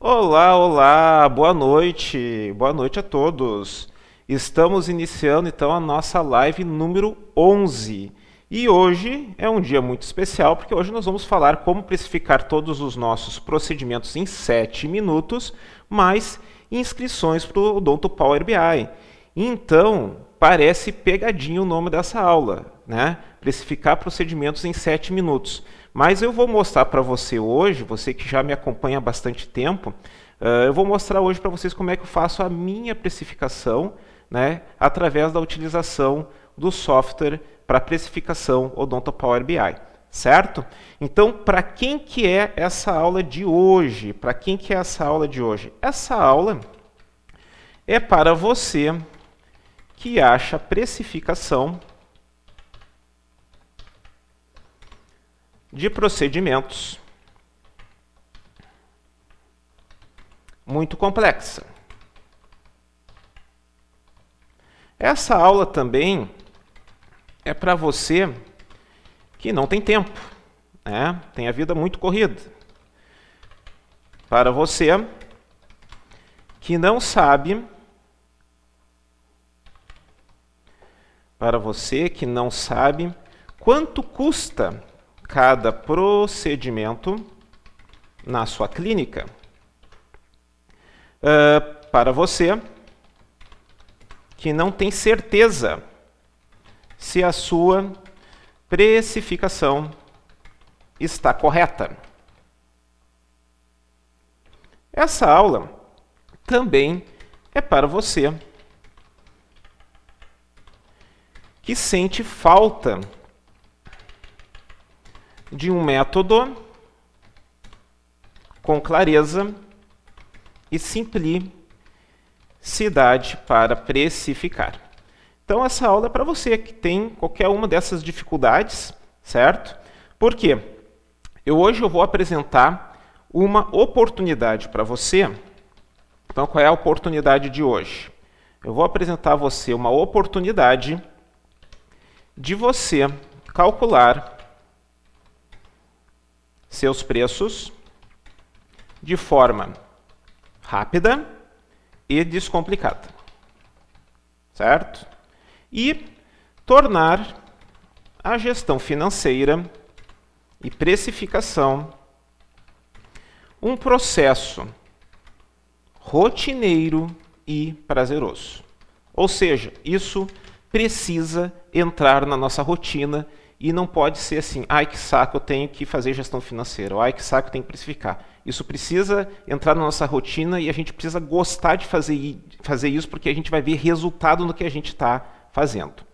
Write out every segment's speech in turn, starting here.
Olá, olá, boa noite, boa noite a todos. Estamos iniciando então a nossa live número 11. E hoje é um dia muito especial porque hoje nós vamos falar como precificar todos os nossos procedimentos em 7 minutos, mais inscrições para o Odonto Power BI. Então, parece pegadinho o nome dessa aula, né? Precificar procedimentos em 7 minutos. Mas eu vou mostrar para você hoje, você que já me acompanha há bastante tempo, uh, eu vou mostrar hoje para vocês como é que eu faço a minha precificação, né? Através da utilização do software para precificação Odonto Power BI, certo? Então, para quem que é essa aula de hoje? Para quem que é essa aula de hoje? Essa aula é para você que acha precificação de procedimentos muito complexa. Essa aula também é para você que não tem tempo, né? tem a vida muito corrida. Para você que não sabe para você que não sabe quanto custa cada procedimento na sua clínica. Uh, para você que não tem certeza se a sua precificação está correta. Essa aula também é para você que sente falta de um método com clareza e simplicidade para precificar. Então essa aula é para você que tem qualquer uma dessas dificuldades, certo? Por quê? Eu hoje eu vou apresentar uma oportunidade para você. Então qual é a oportunidade de hoje? Eu vou apresentar a você uma oportunidade de você calcular seus preços de forma rápida e descomplicada. Certo? E tornar a gestão financeira e precificação um processo rotineiro e prazeroso. Ou seja, isso precisa entrar na nossa rotina e não pode ser assim, ai que saco, eu tenho que fazer gestão financeira, ou ai que saco, eu tenho que precificar. Isso precisa entrar na nossa rotina e a gente precisa gostar de fazer, fazer isso porque a gente vai ver resultado no que a gente está fazendo.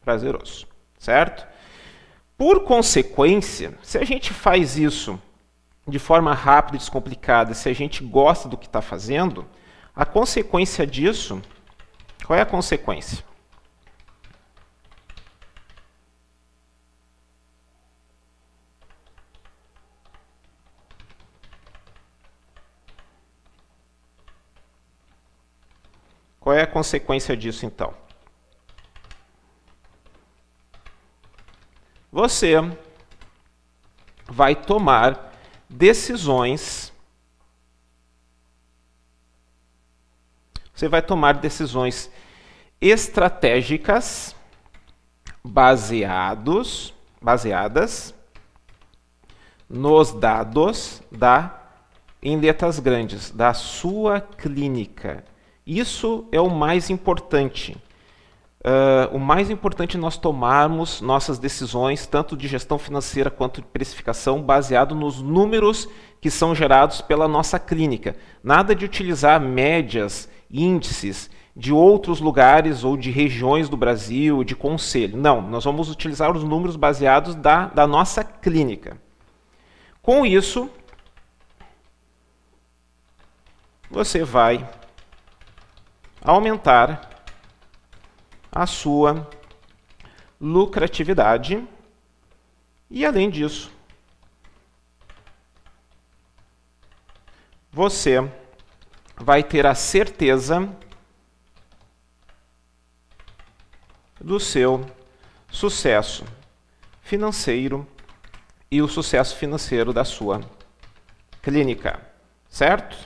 Prazeroso, certo? Por consequência, se a gente faz isso de forma rápida e descomplicada, se a gente gosta do que está fazendo, a consequência disso, qual é a consequência? Qual é a consequência disso então? Você vai tomar decisões. Você vai tomar decisões estratégicas baseados, baseadas nos dados da em letras grandes da sua clínica. Isso é o mais importante. Uh, o mais importante é nós tomarmos nossas decisões, tanto de gestão financeira quanto de precificação, baseado nos números que são gerados pela nossa clínica. Nada de utilizar médias, índices de outros lugares ou de regiões do Brasil, de conselho. Não, nós vamos utilizar os números baseados da, da nossa clínica. Com isso, você vai aumentar a sua lucratividade e, além disso, você vai ter a certeza do seu sucesso financeiro e o sucesso financeiro da sua clínica, certo?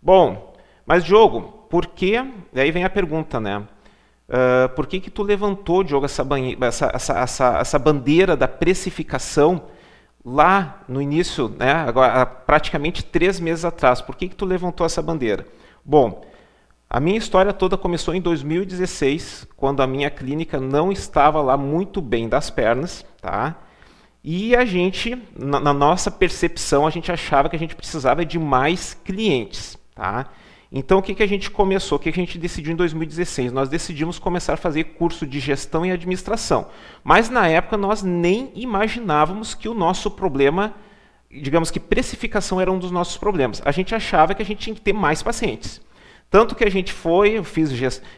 Bom, mas Diogo, por que? Aí vem a pergunta, né? Uh, por que que tu levantou, Diogo, essa, essa, essa, essa, bandeira da precificação lá no início, né? Agora, praticamente três meses atrás? Por que que tu levantou essa bandeira? Bom, a minha história toda começou em 2016, quando a minha clínica não estava lá muito bem das pernas, tá? E a gente, na, na nossa percepção, a gente achava que a gente precisava de mais clientes, tá? Então, o que, que a gente começou? O que, que a gente decidiu em 2016? Nós decidimos começar a fazer curso de gestão e administração. Mas, na época, nós nem imaginávamos que o nosso problema, digamos que precificação era um dos nossos problemas. A gente achava que a gente tinha que ter mais pacientes. Tanto que a gente foi, eu fiz,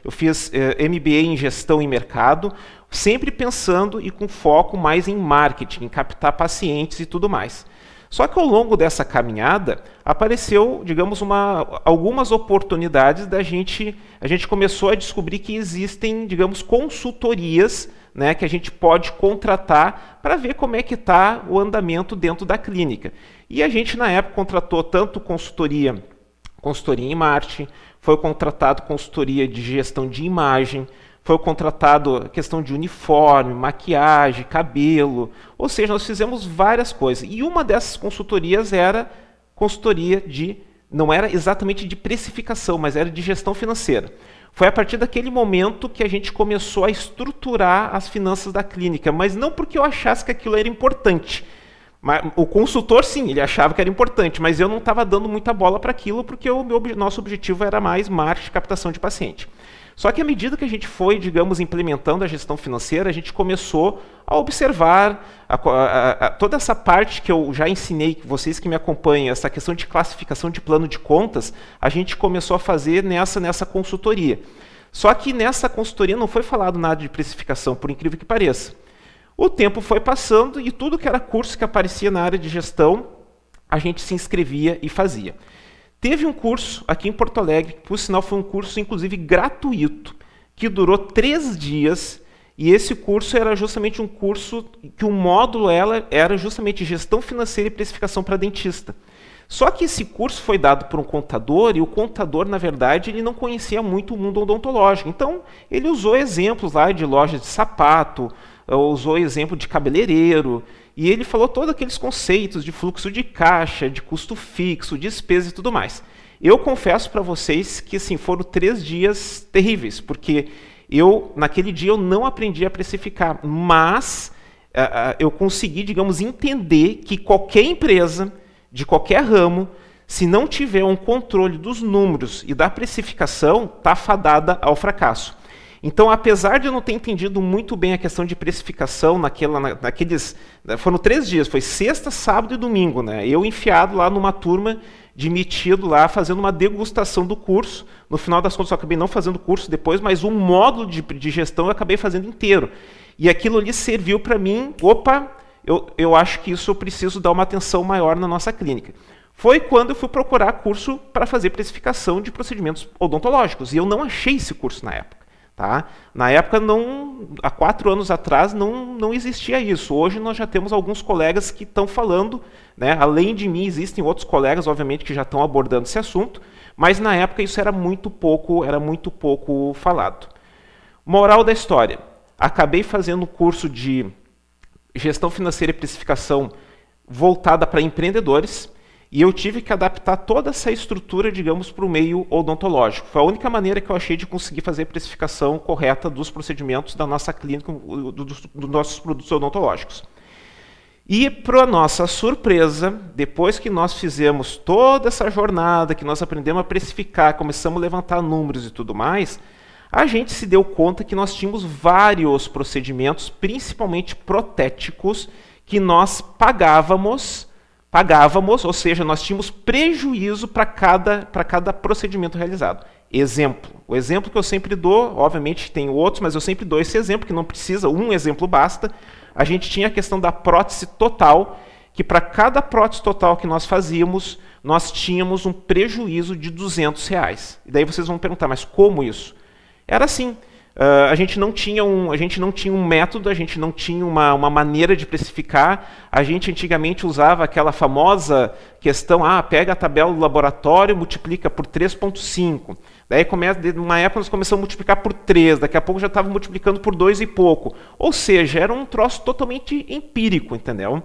eu fiz eh, MBA em gestão e mercado, sempre pensando e com foco mais em marketing, em captar pacientes e tudo mais. Só que ao longo dessa caminhada apareceu, digamos, uma, algumas oportunidades da gente, a gente começou a descobrir que existem, digamos, consultorias né, que a gente pode contratar para ver como é que está o andamento dentro da clínica. E a gente na época contratou tanto consultoria, consultoria em marketing, foi contratado consultoria de gestão de imagem, foi contratado questão de uniforme, maquiagem, cabelo, ou seja, nós fizemos várias coisas. E uma dessas consultorias era consultoria de não era exatamente de precificação, mas era de gestão financeira. Foi a partir daquele momento que a gente começou a estruturar as finanças da clínica, mas não porque eu achasse que aquilo era importante, o consultor, sim, ele achava que era importante, mas eu não estava dando muita bola para aquilo porque o meu, nosso objetivo era mais marketing, captação de paciente. Só que à medida que a gente foi, digamos, implementando a gestão financeira, a gente começou a observar a, a, a, toda essa parte que eu já ensinei, vocês que me acompanham, essa questão de classificação de plano de contas, a gente começou a fazer nessa, nessa consultoria. Só que nessa consultoria não foi falado nada de precificação, por incrível que pareça. O tempo foi passando e tudo que era curso que aparecia na área de gestão, a gente se inscrevia e fazia. Teve um curso aqui em Porto Alegre, que por sinal foi um curso inclusive gratuito, que durou três dias. E esse curso era justamente um curso que o módulo ela era justamente gestão financeira e precificação para dentista. Só que esse curso foi dado por um contador e o contador, na verdade, ele não conhecia muito o mundo odontológico. Então, ele usou exemplos lá de lojas de sapato, usou exemplo de cabeleireiro, e ele falou todos aqueles conceitos de fluxo de caixa, de custo fixo, despesa e tudo mais. Eu confesso para vocês que assim, foram três dias terríveis, porque eu, naquele dia, eu não aprendi a precificar, mas uh, uh, eu consegui, digamos, entender que qualquer empresa, de qualquer ramo, se não tiver um controle dos números e da precificação, está fadada ao fracasso. Então, apesar de eu não ter entendido muito bem a questão de precificação naquela, naqueles. Né, foram três dias, foi sexta, sábado e domingo, né? Eu enfiado lá numa turma de metido lá, fazendo uma degustação do curso. No final das contas, eu acabei não fazendo o curso depois, mas o módulo de, de gestão eu acabei fazendo inteiro. E aquilo ali serviu para mim, opa, eu, eu acho que isso eu preciso dar uma atenção maior na nossa clínica. Foi quando eu fui procurar curso para fazer precificação de procedimentos odontológicos. E eu não achei esse curso na época. Tá? Na época, não, há quatro anos atrás, não, não existia isso. Hoje nós já temos alguns colegas que estão falando, né? além de mim, existem outros colegas, obviamente, que já estão abordando esse assunto, mas na época isso era muito pouco, era muito pouco falado. Moral da história: acabei fazendo um curso de gestão financeira e precificação voltada para empreendedores. E eu tive que adaptar toda essa estrutura, digamos, para o meio odontológico. Foi a única maneira que eu achei de conseguir fazer a precificação correta dos procedimentos da nossa clínica, dos, dos nossos produtos odontológicos. E, para nossa surpresa, depois que nós fizemos toda essa jornada, que nós aprendemos a precificar, começamos a levantar números e tudo mais, a gente se deu conta que nós tínhamos vários procedimentos, principalmente protéticos, que nós pagávamos pagávamos, ou seja, nós tínhamos prejuízo para cada, cada procedimento realizado. Exemplo. O exemplo que eu sempre dou, obviamente tem outros, mas eu sempre dou esse exemplo, que não precisa, um exemplo basta. A gente tinha a questão da prótese total, que para cada prótese total que nós fazíamos, nós tínhamos um prejuízo de 200 reais. E daí vocês vão perguntar, mas como isso? Era assim, Uh, a gente não tinha um a gente não tinha um método a gente não tinha uma, uma maneira de precificar. A gente antigamente usava aquela famosa questão ah pega a tabela do laboratório multiplica por 3.5 daí começa numa época nós começamos a multiplicar por 3 daqui a pouco já estava multiplicando por 2 e pouco. Ou seja era um troço totalmente empírico entendeu?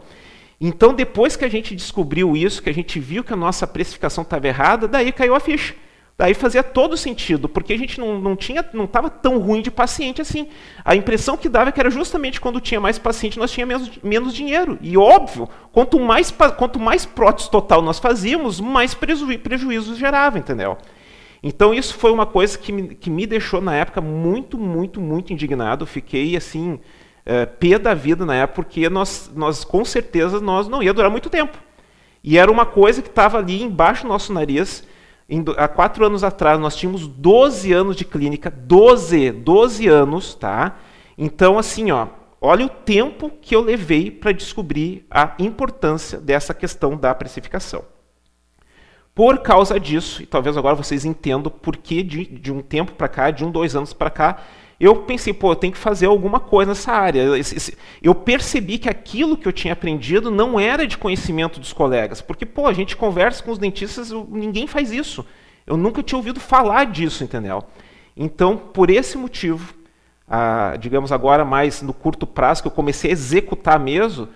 Então depois que a gente descobriu isso que a gente viu que a nossa precificação estava errada daí caiu a ficha Daí fazia todo sentido, porque a gente não, não tinha, não estava tão ruim de paciente assim. A impressão que dava é que era justamente quando tinha mais paciente nós tínhamos menos, menos dinheiro. E óbvio, quanto mais, quanto mais prótese total nós fazíamos, mais preju, prejuízo gerava, entendeu? Então isso foi uma coisa que me, que me deixou na época muito, muito, muito indignado. Fiquei assim, é, pé da vida na época, porque nós, nós com certeza nós não ia durar muito tempo. E era uma coisa que estava ali embaixo do nosso nariz em, há quatro anos atrás, nós tínhamos 12 anos de clínica, 12, 12 anos, tá? Então, assim, ó, olha o tempo que eu levei para descobrir a importância dessa questão da precificação. Por causa disso, e talvez agora vocês entendam por que de, de um tempo para cá, de um, dois anos para cá, eu pensei, pô, eu tenho que fazer alguma coisa nessa área. Eu percebi que aquilo que eu tinha aprendido não era de conhecimento dos colegas, porque, pô, a gente conversa com os dentistas, ninguém faz isso. Eu nunca tinha ouvido falar disso, entendeu? Então, por esse motivo, ah, digamos agora mais no curto prazo, que eu comecei a executar mesmo,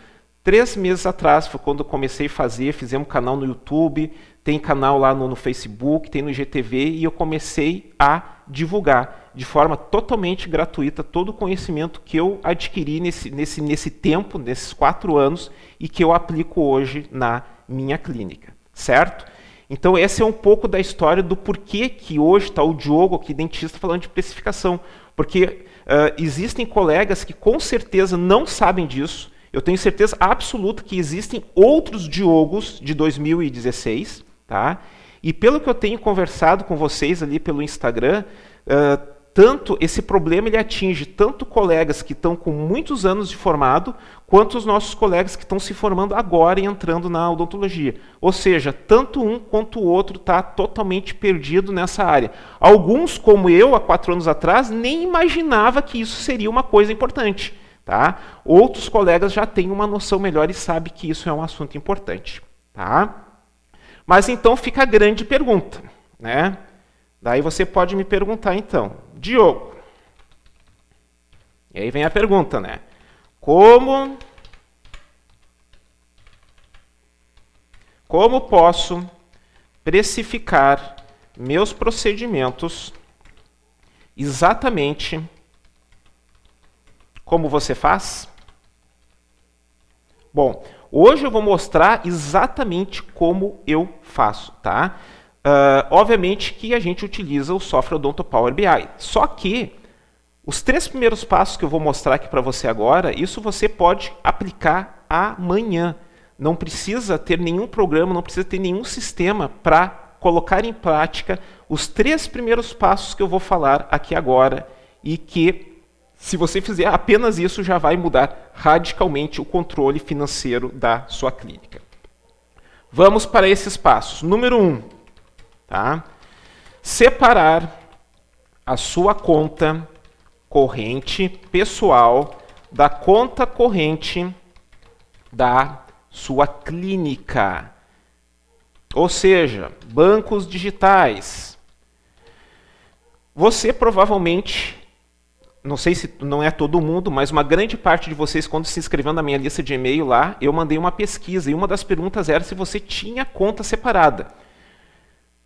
três meses atrás foi quando eu comecei a fazer, fizemos um canal no YouTube, tem canal lá no, no Facebook, tem no IGTV, e eu comecei a divulgar de forma totalmente gratuita todo o conhecimento que eu adquiri nesse, nesse, nesse tempo, nesses quatro anos, e que eu aplico hoje na minha clínica, certo? Então, esse é um pouco da história do porquê que hoje está o Diogo aqui, dentista, falando de precificação. Porque uh, existem colegas que com certeza não sabem disso. Eu tenho certeza absoluta que existem outros Diogos de 2016, tá? E pelo que eu tenho conversado com vocês ali pelo Instagram, uh, tanto esse problema ele atinge tanto colegas que estão com muitos anos de formado, quanto os nossos colegas que estão se formando agora e entrando na odontologia. Ou seja, tanto um quanto o outro está totalmente perdido nessa área. Alguns, como eu, há quatro anos atrás, nem imaginava que isso seria uma coisa importante. Tá? Outros colegas já têm uma noção melhor e sabem que isso é um assunto importante. Tá? Mas então fica a grande pergunta. Né? Daí você pode me perguntar então, Diogo. E aí vem a pergunta, né? Como como posso precificar meus procedimentos exatamente como você faz? Bom, hoje eu vou mostrar exatamente como eu faço, tá? Uh, obviamente que a gente utiliza o software Odonto Power BI. Só que os três primeiros passos que eu vou mostrar aqui para você agora, isso você pode aplicar amanhã. Não precisa ter nenhum programa, não precisa ter nenhum sistema para colocar em prática os três primeiros passos que eu vou falar aqui agora e que, se você fizer apenas isso, já vai mudar radicalmente o controle financeiro da sua clínica. Vamos para esses passos. Número 1. Um, Tá? Separar a sua conta corrente pessoal da conta corrente da sua clínica. Ou seja, bancos digitais. Você provavelmente, não sei se não é todo mundo, mas uma grande parte de vocês, quando se inscreveu na minha lista de e-mail lá, eu mandei uma pesquisa e uma das perguntas era se você tinha conta separada.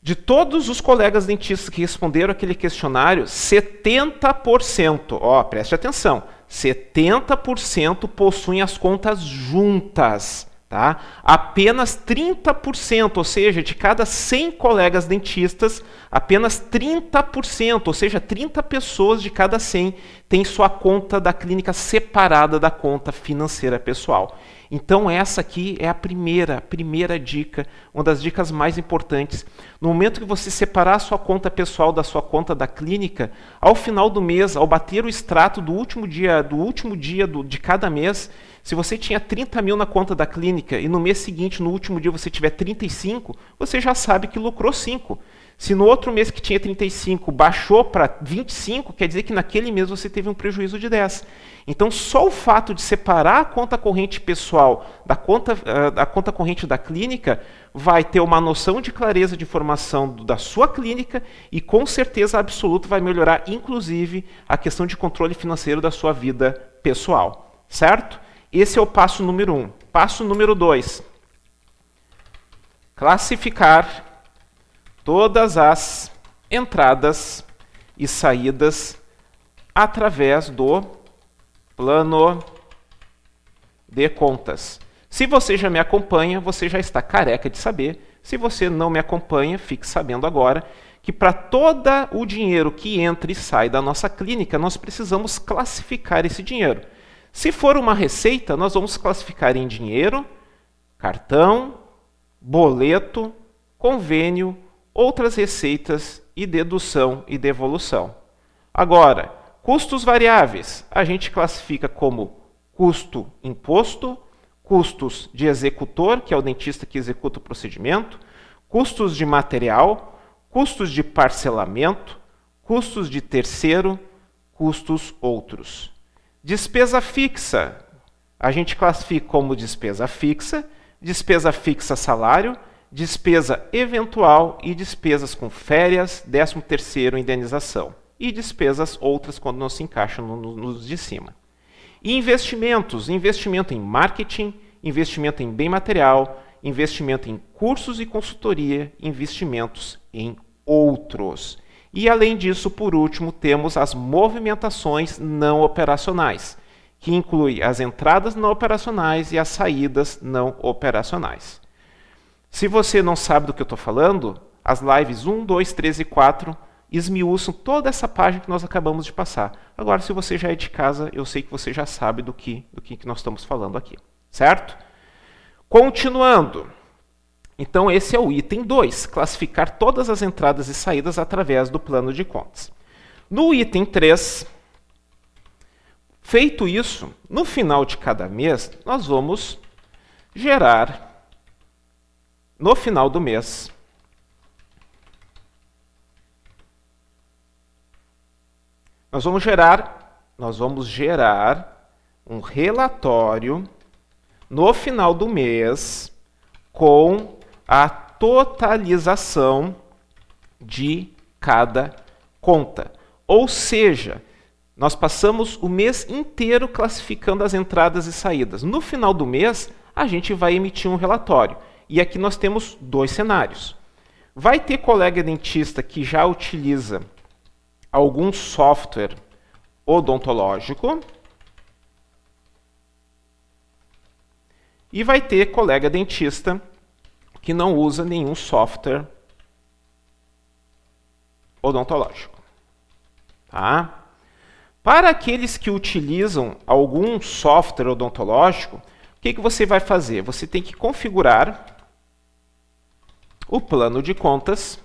De todos os colegas dentistas que responderam aquele questionário, 70%, ó, preste atenção, 70% possuem as contas juntas. Tá? Apenas 30%, ou seja, de cada 100 colegas dentistas, apenas 30%, ou seja, 30 pessoas de cada 100 têm sua conta da clínica separada da conta financeira pessoal. Então essa aqui é a primeira, primeira dica, uma das dicas mais importantes. No momento que você separar a sua conta pessoal da sua conta da clínica, ao final do mês, ao bater o extrato do último dia, do último dia do, de cada mês, se você tinha 30 mil na conta da clínica e no mês seguinte, no último dia, você tiver 35, você já sabe que lucrou 5. Se no outro mês que tinha 35 baixou para 25, quer dizer que naquele mês você teve um prejuízo de 10. Então, só o fato de separar a conta corrente pessoal da conta, uh, da conta corrente da clínica vai ter uma noção de clareza de informação da sua clínica e, com certeza absoluta, vai melhorar, inclusive, a questão de controle financeiro da sua vida pessoal. Certo? Esse é o passo número um. Passo número dois: classificar todas as entradas e saídas através do plano de contas. Se você já me acompanha, você já está careca de saber. Se você não me acompanha, fique sabendo agora que para todo o dinheiro que entra e sai da nossa clínica, nós precisamos classificar esse dinheiro. Se for uma receita, nós vamos classificar em dinheiro, cartão, boleto, convênio outras receitas e dedução e devolução. Agora, custos variáveis, a gente classifica como custo imposto, custos de executor, que é o dentista que executa o procedimento, custos de material, custos de parcelamento, custos de terceiro, custos outros. Despesa fixa, a gente classifica como despesa fixa, despesa fixa salário despesa eventual e despesas com férias, 13 terceiro indenização. E despesas outras quando não se encaixam nos no, no de cima. E investimentos, investimento em marketing, investimento em bem material, investimento em cursos e consultoria, investimentos em outros. E além disso, por último, temos as movimentações não operacionais, que inclui as entradas não operacionais e as saídas não operacionais. Se você não sabe do que eu estou falando, as lives 1, 2, 3 e 4 esmiuçam toda essa página que nós acabamos de passar. Agora, se você já é de casa, eu sei que você já sabe do que, do que nós estamos falando aqui. Certo? Continuando. Então, esse é o item 2, classificar todas as entradas e saídas através do plano de contas. No item 3, feito isso, no final de cada mês, nós vamos gerar no final do mês, nós vamos gerar, nós vamos gerar um relatório no final do mês com a totalização de cada conta. Ou seja, nós passamos o mês inteiro classificando as entradas e saídas. No final do mês, a gente vai emitir um relatório. E aqui nós temos dois cenários. Vai ter colega dentista que já utiliza algum software odontológico. E vai ter colega dentista que não usa nenhum software odontológico. Tá? Para aqueles que utilizam algum software odontológico, o que, que você vai fazer? Você tem que configurar o plano de contas,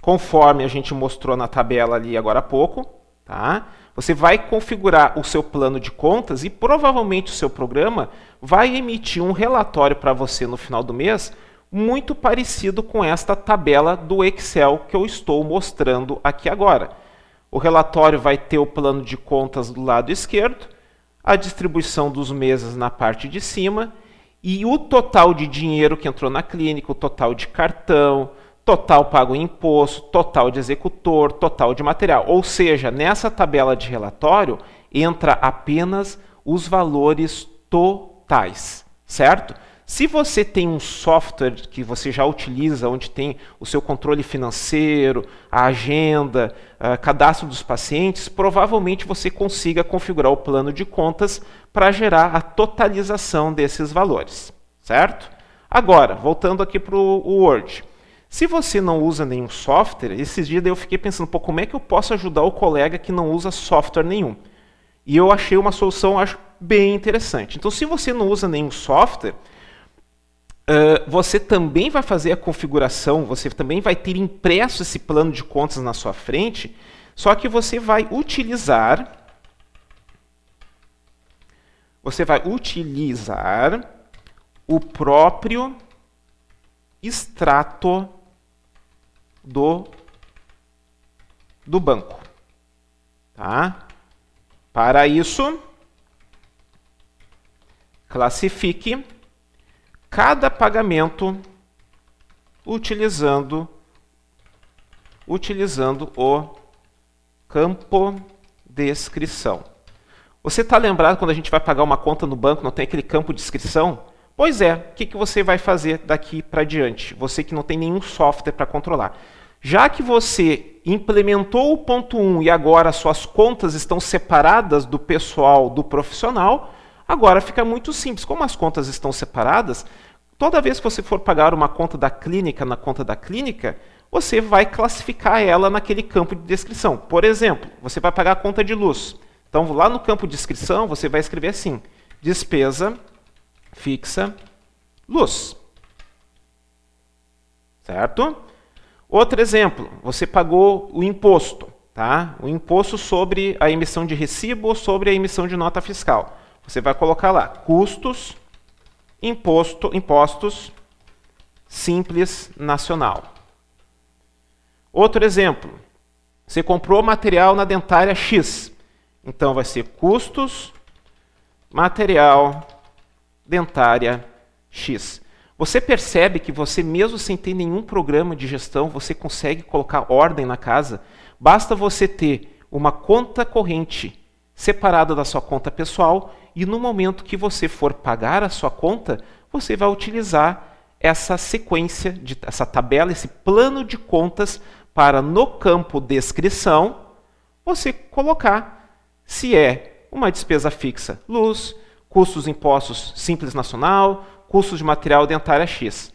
conforme a gente mostrou na tabela ali agora há pouco, tá? Você vai configurar o seu plano de contas e provavelmente o seu programa vai emitir um relatório para você no final do mês muito parecido com esta tabela do Excel que eu estou mostrando aqui agora. O relatório vai ter o plano de contas do lado esquerdo, a distribuição dos meses na parte de cima e o total de dinheiro que entrou na clínica, o total de cartão, total pago em imposto, total de executor, total de material. Ou seja, nessa tabela de relatório entra apenas os valores totais, certo? Se você tem um software que você já utiliza, onde tem o seu controle financeiro, a agenda, a cadastro dos pacientes, provavelmente você consiga configurar o plano de contas para gerar a totalização desses valores, certo? Agora, voltando aqui para o Word. Se você não usa nenhum software, esses dias eu fiquei pensando, pô, como é que eu posso ajudar o colega que não usa software nenhum? E eu achei uma solução, acho, bem interessante. Então, se você não usa nenhum software, Uh, você também vai fazer a configuração, você também vai ter impresso esse plano de contas na sua frente, só que você vai utilizar você vai utilizar o próprio extrato do, do banco. Tá? Para isso, classifique cada pagamento utilizando utilizando o campo descrição. Você está lembrado quando a gente vai pagar uma conta no banco, não tem aquele campo de descrição? Pois é, o que, que você vai fazer daqui para diante? Você que não tem nenhum software para controlar. Já que você implementou o ponto 1 e agora suas contas estão separadas do pessoal do profissional, agora fica muito simples. Como as contas estão separadas, toda vez que você for pagar uma conta da clínica na conta da clínica, você vai classificar ela naquele campo de descrição. Por exemplo, você vai pagar a conta de luz. Então, lá no campo de descrição, você vai escrever assim: despesa fixa luz. Certo? Outro exemplo, você pagou o imposto, tá? O imposto sobre a emissão de recibo ou sobre a emissão de nota fiscal. Você vai colocar lá custos, imposto, impostos simples nacional. Outro exemplo, você comprou material na dentária X. Então vai ser custos, material, dentária X. Você percebe que você, mesmo sem ter nenhum programa de gestão, você consegue colocar ordem na casa. Basta você ter uma conta corrente separada da sua conta pessoal e no momento que você for pagar a sua conta, você vai utilizar essa sequência, de, essa tabela, esse plano de contas para no campo descrição você colocar se é uma despesa fixa, luz, custos impostos simples nacional, custos de material dentária X.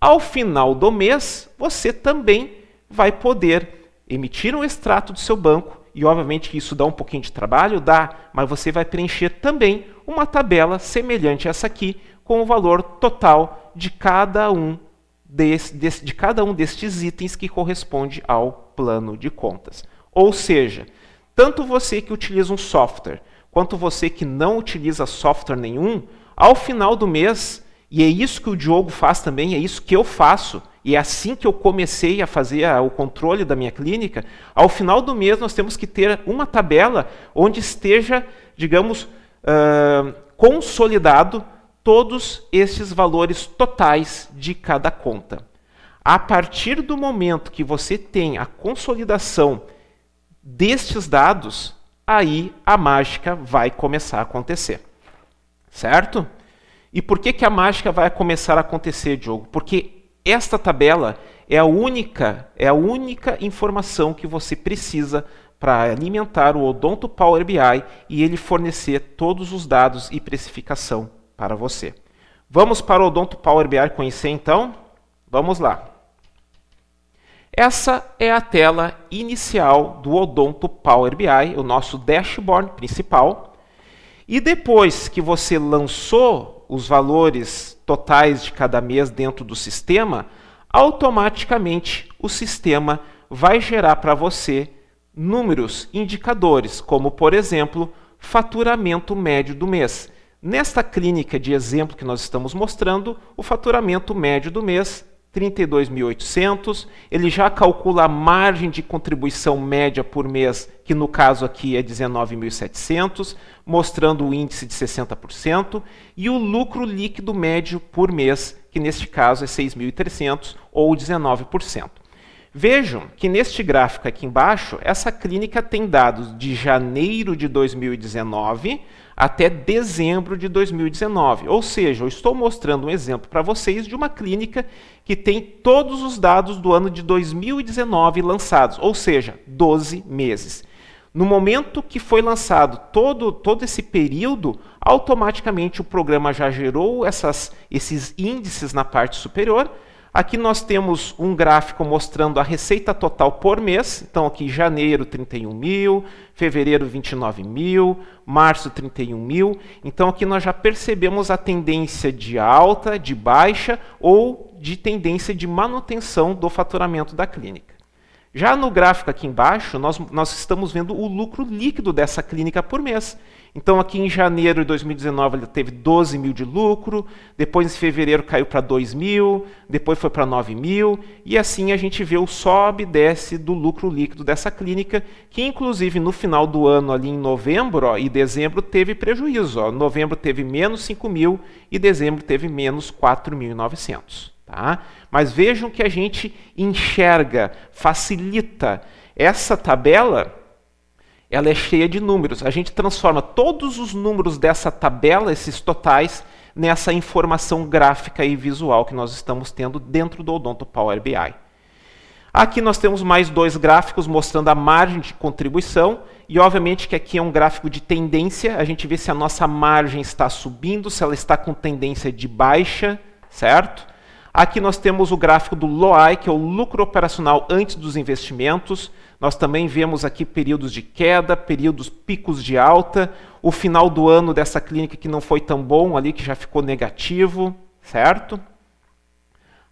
Ao final do mês, você também vai poder emitir um extrato do seu banco, e obviamente que isso dá um pouquinho de trabalho, dá, mas você vai preencher também uma tabela semelhante a essa aqui, com o valor total de cada um desse, desse, de cada um destes itens que corresponde ao plano de contas. Ou seja, tanto você que utiliza um software, quanto você que não utiliza software nenhum, ao final do mês, e é isso que o Diogo faz também, é isso que eu faço, e é assim que eu comecei a fazer a, o controle da minha clínica, ao final do mês nós temos que ter uma tabela onde esteja, digamos, uh, consolidado todos esses valores totais de cada conta. A partir do momento que você tem a consolidação destes dados, aí a mágica vai começar a acontecer. Certo? E por que, que a mágica vai começar a acontecer, Diogo? Porque esta tabela é a única, é a única informação que você precisa para alimentar o Odonto Power BI e ele fornecer todos os dados e precificação para você. Vamos para o Odonto Power BI conhecer então? Vamos lá. Essa é a tela inicial do Odonto Power BI, o nosso dashboard principal. E depois que você lançou os valores totais de cada mês dentro do sistema, automaticamente o sistema vai gerar para você números, indicadores, como por exemplo, faturamento médio do mês. Nesta clínica de exemplo que nós estamos mostrando, o faturamento médio do mês 32.800, ele já calcula a margem de contribuição média por mês, que no caso aqui é 19.700, mostrando o índice de 60%, e o lucro líquido médio por mês, que neste caso é 6.300 ou 19%. Vejam que neste gráfico aqui embaixo, essa clínica tem dados de janeiro de 2019 até dezembro de 2019. Ou seja, eu estou mostrando um exemplo para vocês de uma clínica que tem todos os dados do ano de 2019 lançados, ou seja, 12 meses. No momento que foi lançado todo, todo esse período, automaticamente o programa já gerou essas, esses índices na parte superior Aqui nós temos um gráfico mostrando a receita total por mês. Então, aqui janeiro 31 mil, fevereiro 29 mil, março 31 mil. Então, aqui nós já percebemos a tendência de alta, de baixa ou de tendência de manutenção do faturamento da clínica. Já no gráfico aqui embaixo, nós, nós estamos vendo o lucro líquido dessa clínica por mês. Então, aqui em janeiro de 2019, ele teve 12 mil de lucro, depois em fevereiro caiu para 2 mil, depois foi para 9 mil, e assim a gente vê o sobe e desce do lucro líquido dessa clínica, que inclusive no final do ano, ali em novembro ó, e dezembro, teve prejuízo. Ó. Novembro teve menos 5 mil e dezembro teve menos 4.900. Tá? Mas vejam que a gente enxerga, facilita essa tabela ela é cheia de números. A gente transforma todos os números dessa tabela, esses totais, nessa informação gráfica e visual que nós estamos tendo dentro do Odonto Power BI. Aqui nós temos mais dois gráficos mostrando a margem de contribuição e obviamente que aqui é um gráfico de tendência, a gente vê se a nossa margem está subindo, se ela está com tendência de baixa, certo? Aqui nós temos o gráfico do LOI, que é o lucro operacional antes dos investimentos. Nós também vemos aqui períodos de queda, períodos picos de alta, o final do ano dessa clínica que não foi tão bom ali, que já ficou negativo, certo?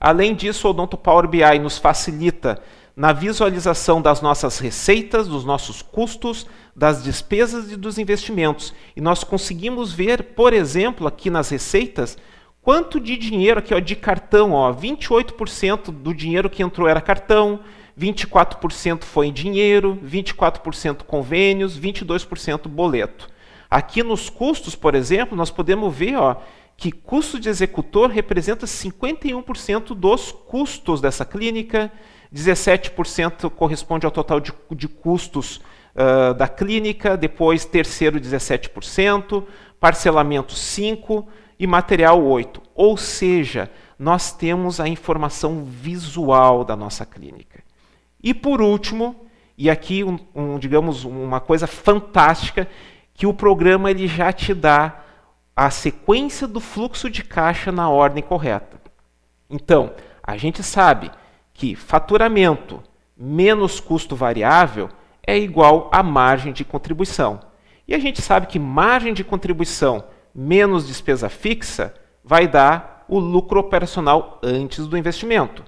Além disso, o Odonto Power BI nos facilita na visualização das nossas receitas, dos nossos custos, das despesas e dos investimentos. E nós conseguimos ver, por exemplo, aqui nas receitas, Quanto de dinheiro aqui ó, de cartão? Ó, 28% do dinheiro que entrou era cartão, 24% foi em dinheiro, 24% convênios, 22% boleto. Aqui nos custos, por exemplo, nós podemos ver ó, que custo de executor representa 51% dos custos dessa clínica, 17% corresponde ao total de, de custos uh, da clínica, depois terceiro 17%, parcelamento 5%, e material 8. Ou seja, nós temos a informação visual da nossa clínica. E por último, e aqui um, um, digamos uma coisa fantástica, que o programa ele já te dá a sequência do fluxo de caixa na ordem correta. Então, a gente sabe que faturamento menos custo variável é igual a margem de contribuição. E a gente sabe que margem de contribuição menos despesa fixa vai dar o lucro operacional antes do investimento.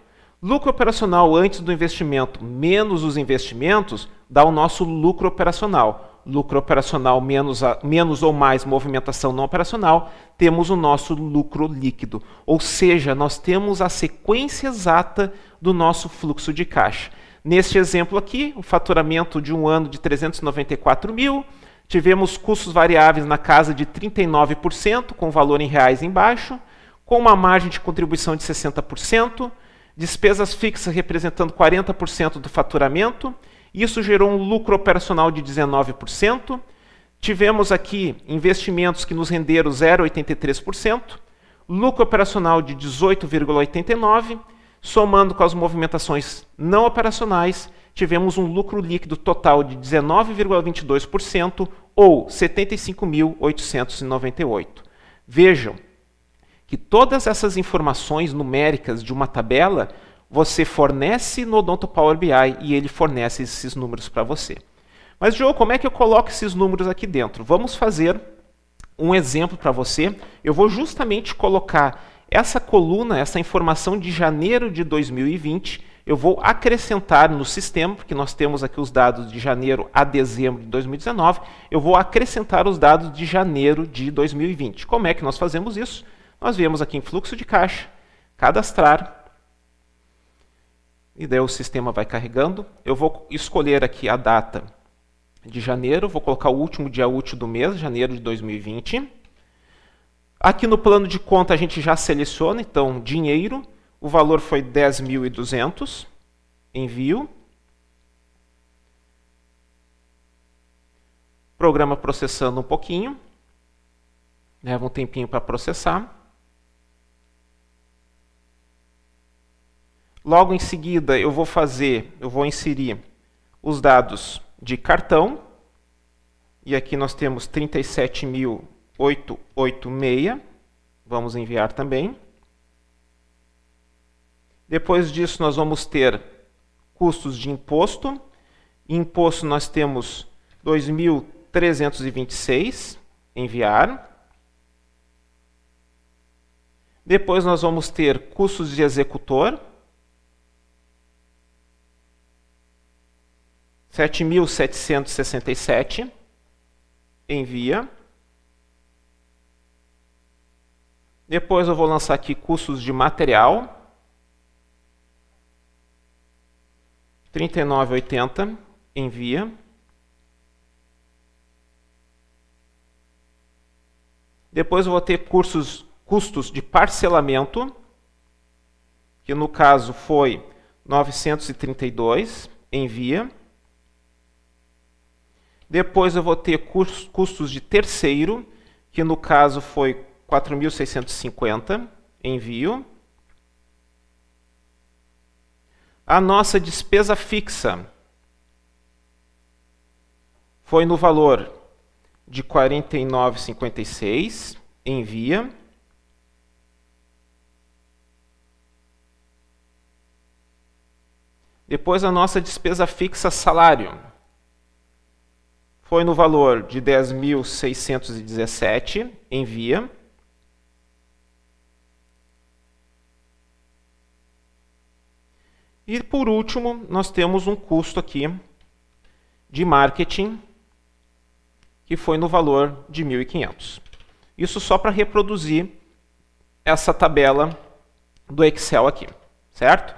Lucro operacional antes do investimento menos os investimentos dá o nosso lucro operacional. Lucro operacional menos, a, menos ou mais movimentação não operacional, temos o nosso lucro líquido. Ou seja, nós temos a sequência exata do nosso fluxo de caixa. Neste exemplo aqui, o faturamento de um ano de 394 mil, Tivemos custos variáveis na casa de 39%, com valor em reais embaixo, com uma margem de contribuição de 60%, despesas fixas representando 40% do faturamento, isso gerou um lucro operacional de 19%. Tivemos aqui investimentos que nos renderam 0,83%, lucro operacional de 18,89%, somando com as movimentações não operacionais, tivemos um lucro líquido total de 19,22% ou 75.898. Vejam que todas essas informações numéricas de uma tabela você fornece no Odonto Power BI e ele fornece esses números para você. Mas, Joe, como é que eu coloco esses números aqui dentro? Vamos fazer um exemplo para você. Eu vou justamente colocar essa coluna, essa informação de janeiro de 2020 eu vou acrescentar no sistema, porque nós temos aqui os dados de janeiro a dezembro de 2019, eu vou acrescentar os dados de janeiro de 2020. Como é que nós fazemos isso? Nós viemos aqui em fluxo de caixa, cadastrar, e daí o sistema vai carregando. Eu vou escolher aqui a data de janeiro, vou colocar o último dia útil do mês, janeiro de 2020. Aqui no plano de conta a gente já seleciona, então, dinheiro, o valor foi 10.200. Envio. Programa processando um pouquinho. Leva um tempinho para processar. Logo em seguida, eu vou fazer, eu vou inserir os dados de cartão. E aqui nós temos 37.886. Vamos enviar também. Depois disso, nós vamos ter custos de imposto. Imposto nós temos 2.326, enviar. Depois nós vamos ter custos de executor. 7.767. Envia. Depois eu vou lançar aqui custos de material. 39,80. Envia. Depois eu vou ter cursos, custos de parcelamento, que no caso foi 932. Envia. Depois eu vou ter custos de terceiro, que no caso foi 4.650, envio. A nossa despesa fixa foi no valor de 49,56, envia. Depois a nossa despesa fixa salário foi no valor de 10.617, envia. E por último, nós temos um custo aqui de marketing que foi no valor de 1.500. Isso só para reproduzir essa tabela do Excel aqui, certo?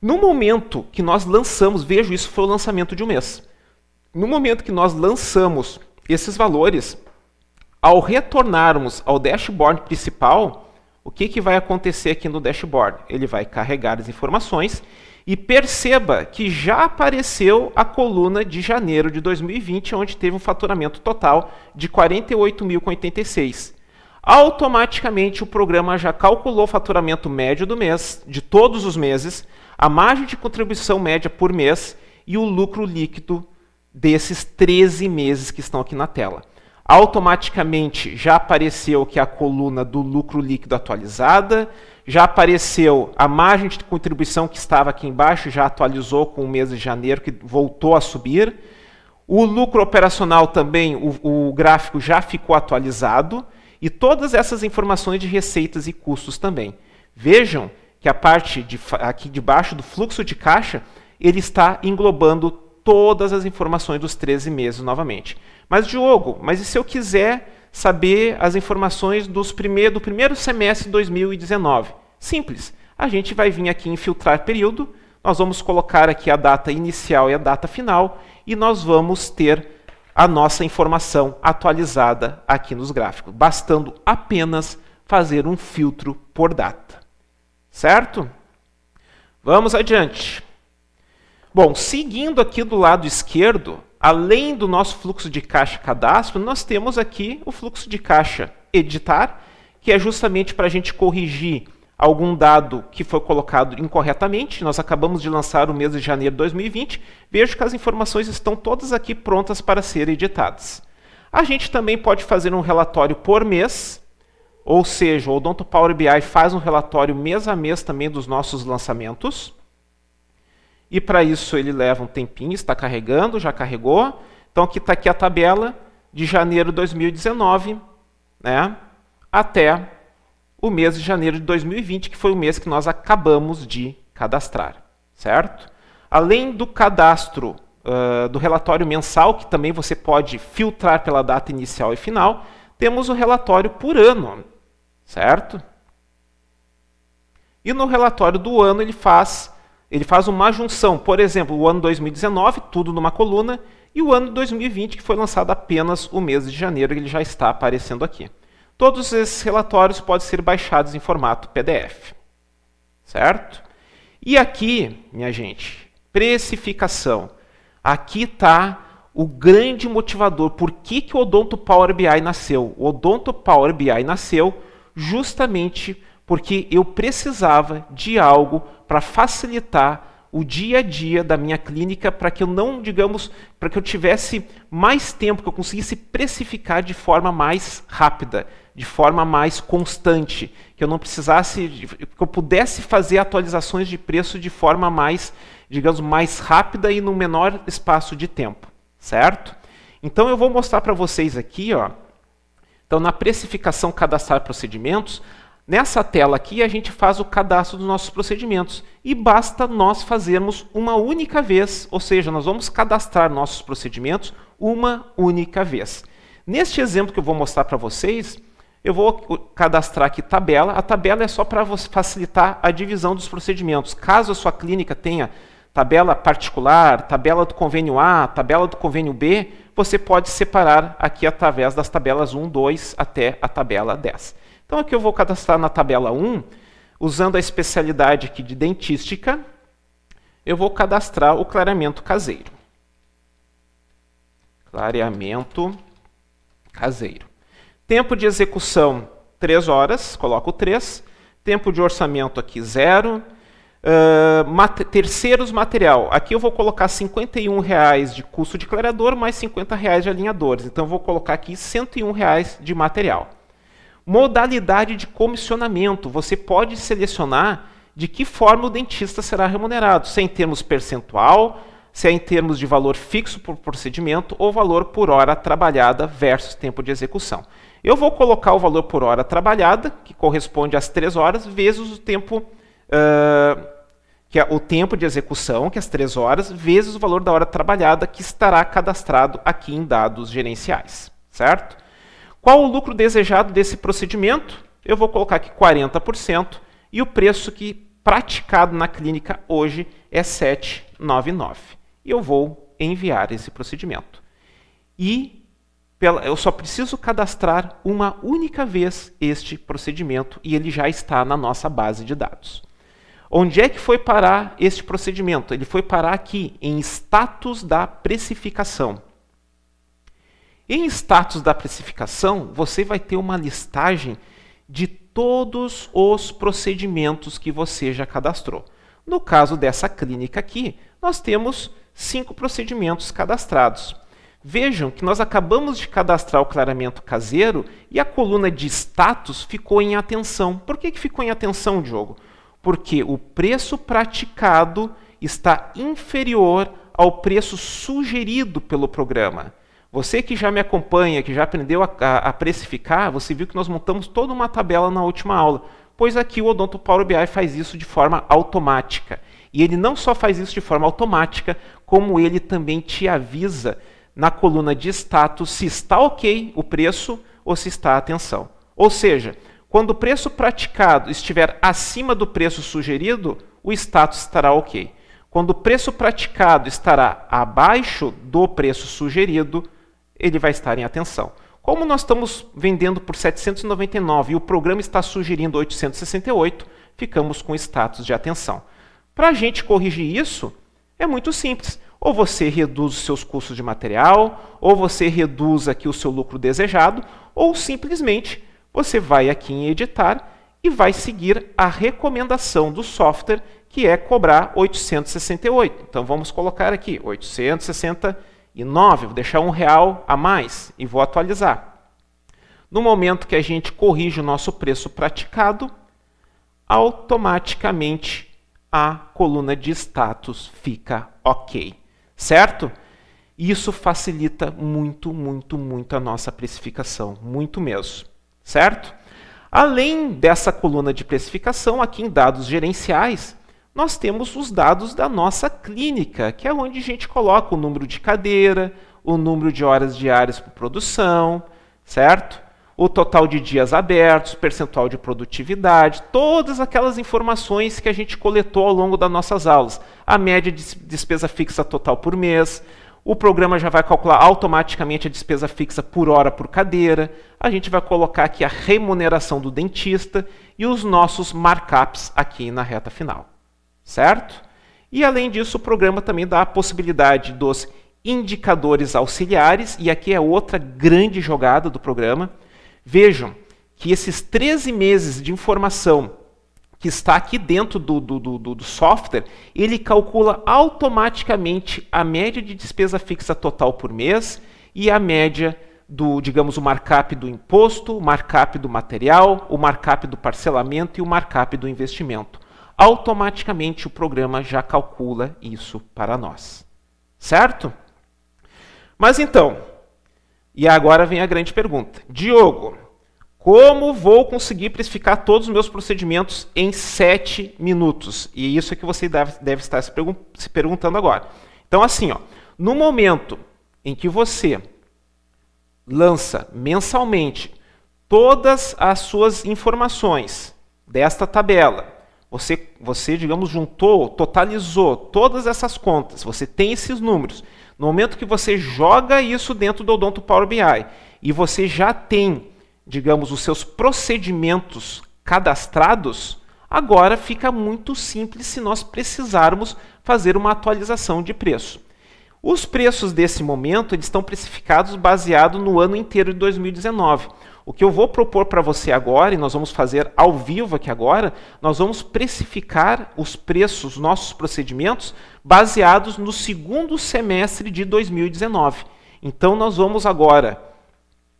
No momento que nós lançamos, vejo isso foi o lançamento de um mês. No momento que nós lançamos esses valores, ao retornarmos ao dashboard principal, o que, que vai acontecer aqui no dashboard? Ele vai carregar as informações e perceba que já apareceu a coluna de janeiro de 2020, onde teve um faturamento total de 48.086. Automaticamente o programa já calculou o faturamento médio do mês, de todos os meses, a margem de contribuição média por mês e o lucro líquido desses 13 meses que estão aqui na tela. Automaticamente já apareceu que a coluna do lucro líquido atualizada, já apareceu a margem de contribuição que estava aqui embaixo, já atualizou com o mês de janeiro, que voltou a subir. O lucro operacional também, o, o gráfico já ficou atualizado. E todas essas informações de receitas e custos também. Vejam que a parte de, aqui debaixo do fluxo de caixa, ele está englobando todas as informações dos 13 meses novamente. Mas, Diogo, mas e se eu quiser saber as informações dos primeir, do primeiro semestre de 2019. Simples. A gente vai vir aqui em filtrar período, nós vamos colocar aqui a data inicial e a data final e nós vamos ter a nossa informação atualizada aqui nos gráficos, bastando apenas fazer um filtro por data. Certo? Vamos adiante. Bom, seguindo aqui do lado esquerdo, além do nosso fluxo de caixa cadastro, nós temos aqui o fluxo de caixa editar, que é justamente para a gente corrigir algum dado que foi colocado incorretamente. Nós acabamos de lançar o mês de janeiro de 2020. Vejo que as informações estão todas aqui prontas para serem editadas. A gente também pode fazer um relatório por mês, ou seja, o Odonto Power BI faz um relatório mês a mês também dos nossos lançamentos. E para isso ele leva um tempinho, está carregando, já carregou. Então aqui está aqui a tabela de janeiro de 2019 né, até o mês de janeiro de 2020, que foi o mês que nós acabamos de cadastrar. Certo? Além do cadastro uh, do relatório mensal, que também você pode filtrar pela data inicial e final, temos o relatório por ano. Certo? E no relatório do ano ele faz ele faz uma junção, por exemplo, o ano 2019, tudo numa coluna, e o ano 2020, que foi lançado apenas o mês de janeiro, ele já está aparecendo aqui. Todos esses relatórios podem ser baixados em formato PDF. Certo? E aqui, minha gente, precificação. Aqui está o grande motivador. Por que, que o Odonto Power BI nasceu? O Odonto Power BI nasceu justamente porque eu precisava de algo para facilitar o dia a dia da minha clínica para que eu não, digamos, para que eu tivesse mais tempo, que eu conseguisse precificar de forma mais rápida, de forma mais constante, que eu não precisasse, que eu pudesse fazer atualizações de preço de forma mais, digamos, mais rápida e no menor espaço de tempo, certo? Então eu vou mostrar para vocês aqui, ó. Então na precificação cadastrar procedimentos, Nessa tela aqui, a gente faz o cadastro dos nossos procedimentos e basta nós fazermos uma única vez, ou seja, nós vamos cadastrar nossos procedimentos uma única vez. Neste exemplo que eu vou mostrar para vocês, Eu vou cadastrar aqui tabela. A tabela é só para facilitar a divisão dos procedimentos. Caso a sua clínica tenha tabela particular, tabela do convênio A, tabela do convênio B, você pode separar aqui através das tabelas 1, 2 até a tabela 10. Então aqui eu vou cadastrar na tabela 1, usando a especialidade aqui de dentística, eu vou cadastrar o clareamento caseiro. Clareamento caseiro. Tempo de execução, 3 horas, coloco 3. Tempo de orçamento aqui, 0. Uh, mate terceiros material. Aqui eu vou colocar R$ 51,00 de custo de clareador mais R$ 50,00 de alinhadores. Então eu vou colocar aqui R$ 101,00 de material. Modalidade de comissionamento. Você pode selecionar de que forma o dentista será remunerado, se é em termos percentual, se é em termos de valor fixo por procedimento ou valor por hora trabalhada versus tempo de execução. Eu vou colocar o valor por hora trabalhada, que corresponde às 3 horas, vezes o tempo, uh, que é o tempo de execução, que é as 3 horas, vezes o valor da hora trabalhada, que estará cadastrado aqui em dados gerenciais. Certo? Qual o lucro desejado desse procedimento? Eu vou colocar aqui 40%, e o preço que praticado na clínica hoje é 799. E eu vou enviar esse procedimento. E eu só preciso cadastrar uma única vez este procedimento e ele já está na nossa base de dados. Onde é que foi parar este procedimento? Ele foi parar aqui, em status da precificação. Em status da precificação, você vai ter uma listagem de todos os procedimentos que você já cadastrou. No caso dessa clínica aqui, nós temos cinco procedimentos cadastrados. Vejam que nós acabamos de cadastrar o clareamento caseiro e a coluna de status ficou em atenção. Por que, que ficou em atenção, Diogo? Porque o preço praticado está inferior ao preço sugerido pelo programa. Você que já me acompanha, que já aprendeu a, a, a, precificar, você viu que nós montamos toda uma tabela na última aula, pois aqui o Odonto Power BI faz isso de forma automática. E ele não só faz isso de forma automática, como ele também te avisa na coluna de status se está ok o preço ou se está atenção. Ou seja, quando o preço praticado estiver acima do preço sugerido, o status estará ok. Quando o preço praticado estará abaixo do preço sugerido, ele vai estar em atenção. Como nós estamos vendendo por 799 e o programa está sugerindo 868, ficamos com status de atenção. Para a gente corrigir isso, é muito simples. Ou você reduz os seus custos de material, ou você reduz aqui o seu lucro desejado, ou simplesmente você vai aqui em editar e vai seguir a recomendação do software, que é cobrar 868. Então vamos colocar aqui 868 e 9, vou deixar um real a mais e vou atualizar. No momento que a gente corrige o nosso preço praticado, automaticamente a coluna de status fica ok, certo? Isso facilita muito, muito, muito a nossa precificação, muito mesmo, certo? Além dessa coluna de precificação, aqui em dados gerenciais, nós temos os dados da nossa clínica, que é onde a gente coloca o número de cadeira, o número de horas diárias por produção, certo? O total de dias abertos, percentual de produtividade, todas aquelas informações que a gente coletou ao longo das nossas aulas. A média de despesa fixa total por mês, o programa já vai calcular automaticamente a despesa fixa por hora por cadeira. A gente vai colocar aqui a remuneração do dentista e os nossos markups aqui na reta final certo? E além disso, o programa também dá a possibilidade dos indicadores auxiliares, e aqui é outra grande jogada do programa. Vejam que esses 13 meses de informação que está aqui dentro do, do, do, do, software, ele calcula automaticamente a média de despesa fixa total por mês e a média do, digamos, o markup do imposto, o markup do material, o markup do parcelamento e o markup do investimento automaticamente o programa já calcula isso para nós. Certo? Mas então, e agora vem a grande pergunta. Diogo, como vou conseguir precificar todos os meus procedimentos em 7 minutos? E isso é que você deve, deve estar se, pergun se perguntando agora. Então, assim, ó, no momento em que você lança mensalmente todas as suas informações desta tabela. Você, você, digamos, juntou, totalizou todas essas contas, você tem esses números. No momento que você joga isso dentro do Odonto Power BI e você já tem, digamos, os seus procedimentos cadastrados, agora fica muito simples se nós precisarmos fazer uma atualização de preço. Os preços desse momento eles estão precificados baseado no ano inteiro de 2019. O que eu vou propor para você agora, e nós vamos fazer ao vivo aqui agora, nós vamos precificar os preços, nossos procedimentos, baseados no segundo semestre de 2019. Então, nós vamos agora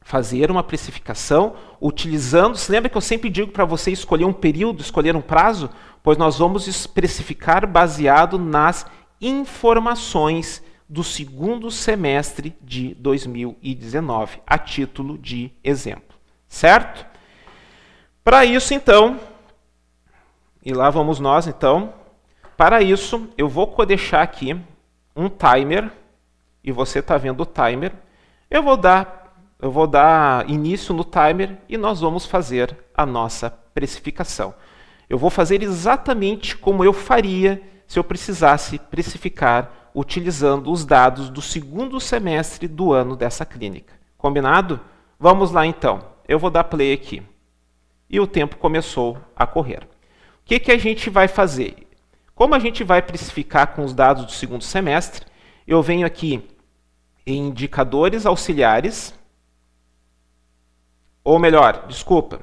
fazer uma precificação utilizando. Se lembra que eu sempre digo para você escolher um período, escolher um prazo? Pois nós vamos especificar baseado nas informações do segundo semestre de 2019, a título de exemplo certo? Para isso, então, e lá vamos nós, então. Para isso, eu vou deixar aqui um timer, e você está vendo o timer. Eu vou dar, eu vou dar início no timer e nós vamos fazer a nossa precificação. Eu vou fazer exatamente como eu faria se eu precisasse precificar utilizando os dados do segundo semestre do ano dessa clínica. Combinado? Vamos lá então eu vou dar play aqui. E o tempo começou a correr. O que, que a gente vai fazer? Como a gente vai precificar com os dados do segundo semestre, eu venho aqui em indicadores auxiliares, ou melhor, desculpa,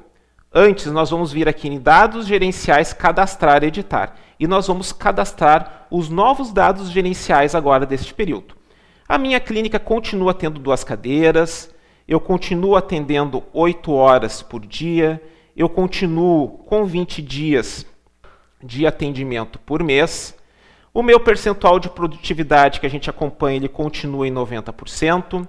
antes nós vamos vir aqui em dados gerenciais cadastrar editar, e nós vamos cadastrar os novos dados gerenciais agora deste período. A minha clínica continua tendo duas cadeiras, eu continuo atendendo 8 horas por dia, eu continuo com 20 dias de atendimento por mês. O meu percentual de produtividade que a gente acompanha, ele continua em 90%.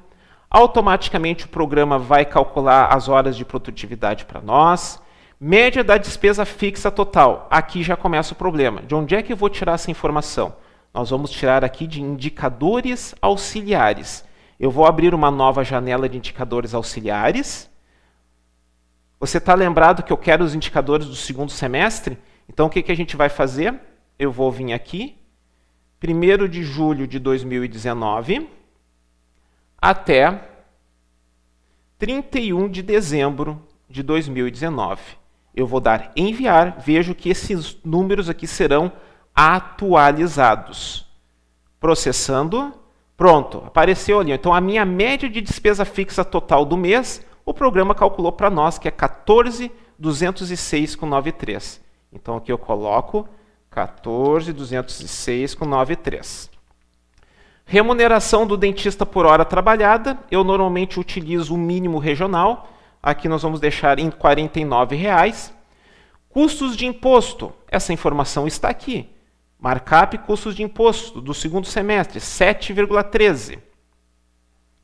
Automaticamente o programa vai calcular as horas de produtividade para nós. Média da despesa fixa total. Aqui já começa o problema. De onde é que eu vou tirar essa informação? Nós vamos tirar aqui de indicadores auxiliares. Eu vou abrir uma nova janela de indicadores auxiliares. Você está lembrado que eu quero os indicadores do segundo semestre? Então, o que, que a gente vai fazer? Eu vou vir aqui, 1 de julho de 2019 até 31 de dezembro de 2019. Eu vou dar enviar, vejo que esses números aqui serão atualizados. Processando, Pronto, apareceu ali. Então, a minha média de despesa fixa total do mês, o programa calculou para nós, que é 14.206,93. Então, aqui eu coloco 14.206,93. Remuneração do dentista por hora trabalhada, eu normalmente utilizo o mínimo regional. Aqui nós vamos deixar em R$ 49,00. Custos de imposto, essa informação está aqui. Markup custos de imposto do segundo semestre, 7,13.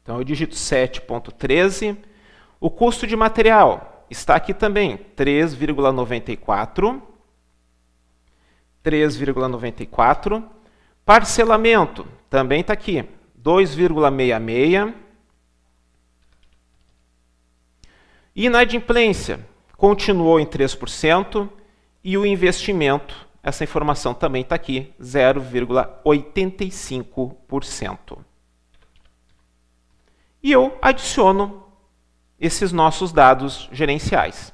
Então eu digito 7,13. O custo de material está aqui também, 3,94. 3,94. Parcelamento também está aqui, 2,66. Inadimplência continuou em 3% e o investimento essa informação também está aqui, 0,85%. E eu adiciono esses nossos dados gerenciais.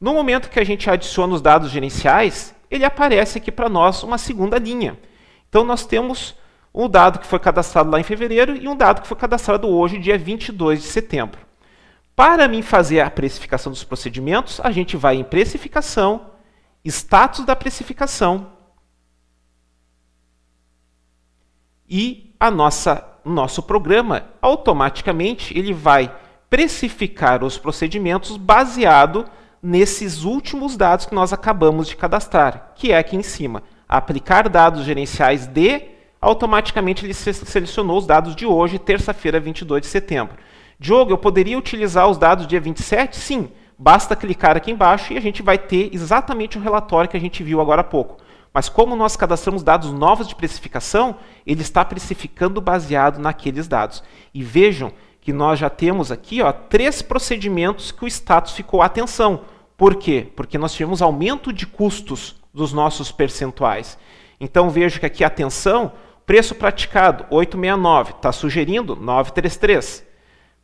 No momento que a gente adiciona os dados gerenciais, ele aparece aqui para nós uma segunda linha. Então, nós temos um dado que foi cadastrado lá em fevereiro e um dado que foi cadastrado hoje, dia 22 de setembro. Para mim fazer a precificação dos procedimentos, a gente vai em precificação, status da precificação e a nossa nosso programa automaticamente ele vai precificar os procedimentos baseado nesses últimos dados que nós acabamos de cadastrar, que é aqui em cima. Aplicar dados gerenciais de, automaticamente ele selecionou os dados de hoje, terça-feira, 22 de setembro. Diogo, eu poderia utilizar os dados dia 27? Sim. Basta clicar aqui embaixo e a gente vai ter exatamente o relatório que a gente viu agora há pouco. Mas como nós cadastramos dados novos de precificação, ele está precificando baseado naqueles dados. E vejam que nós já temos aqui ó, três procedimentos que o status ficou atenção. Por quê? Porque nós tivemos aumento de custos dos nossos percentuais. Então veja que aqui atenção, preço praticado 869, está sugerindo 933.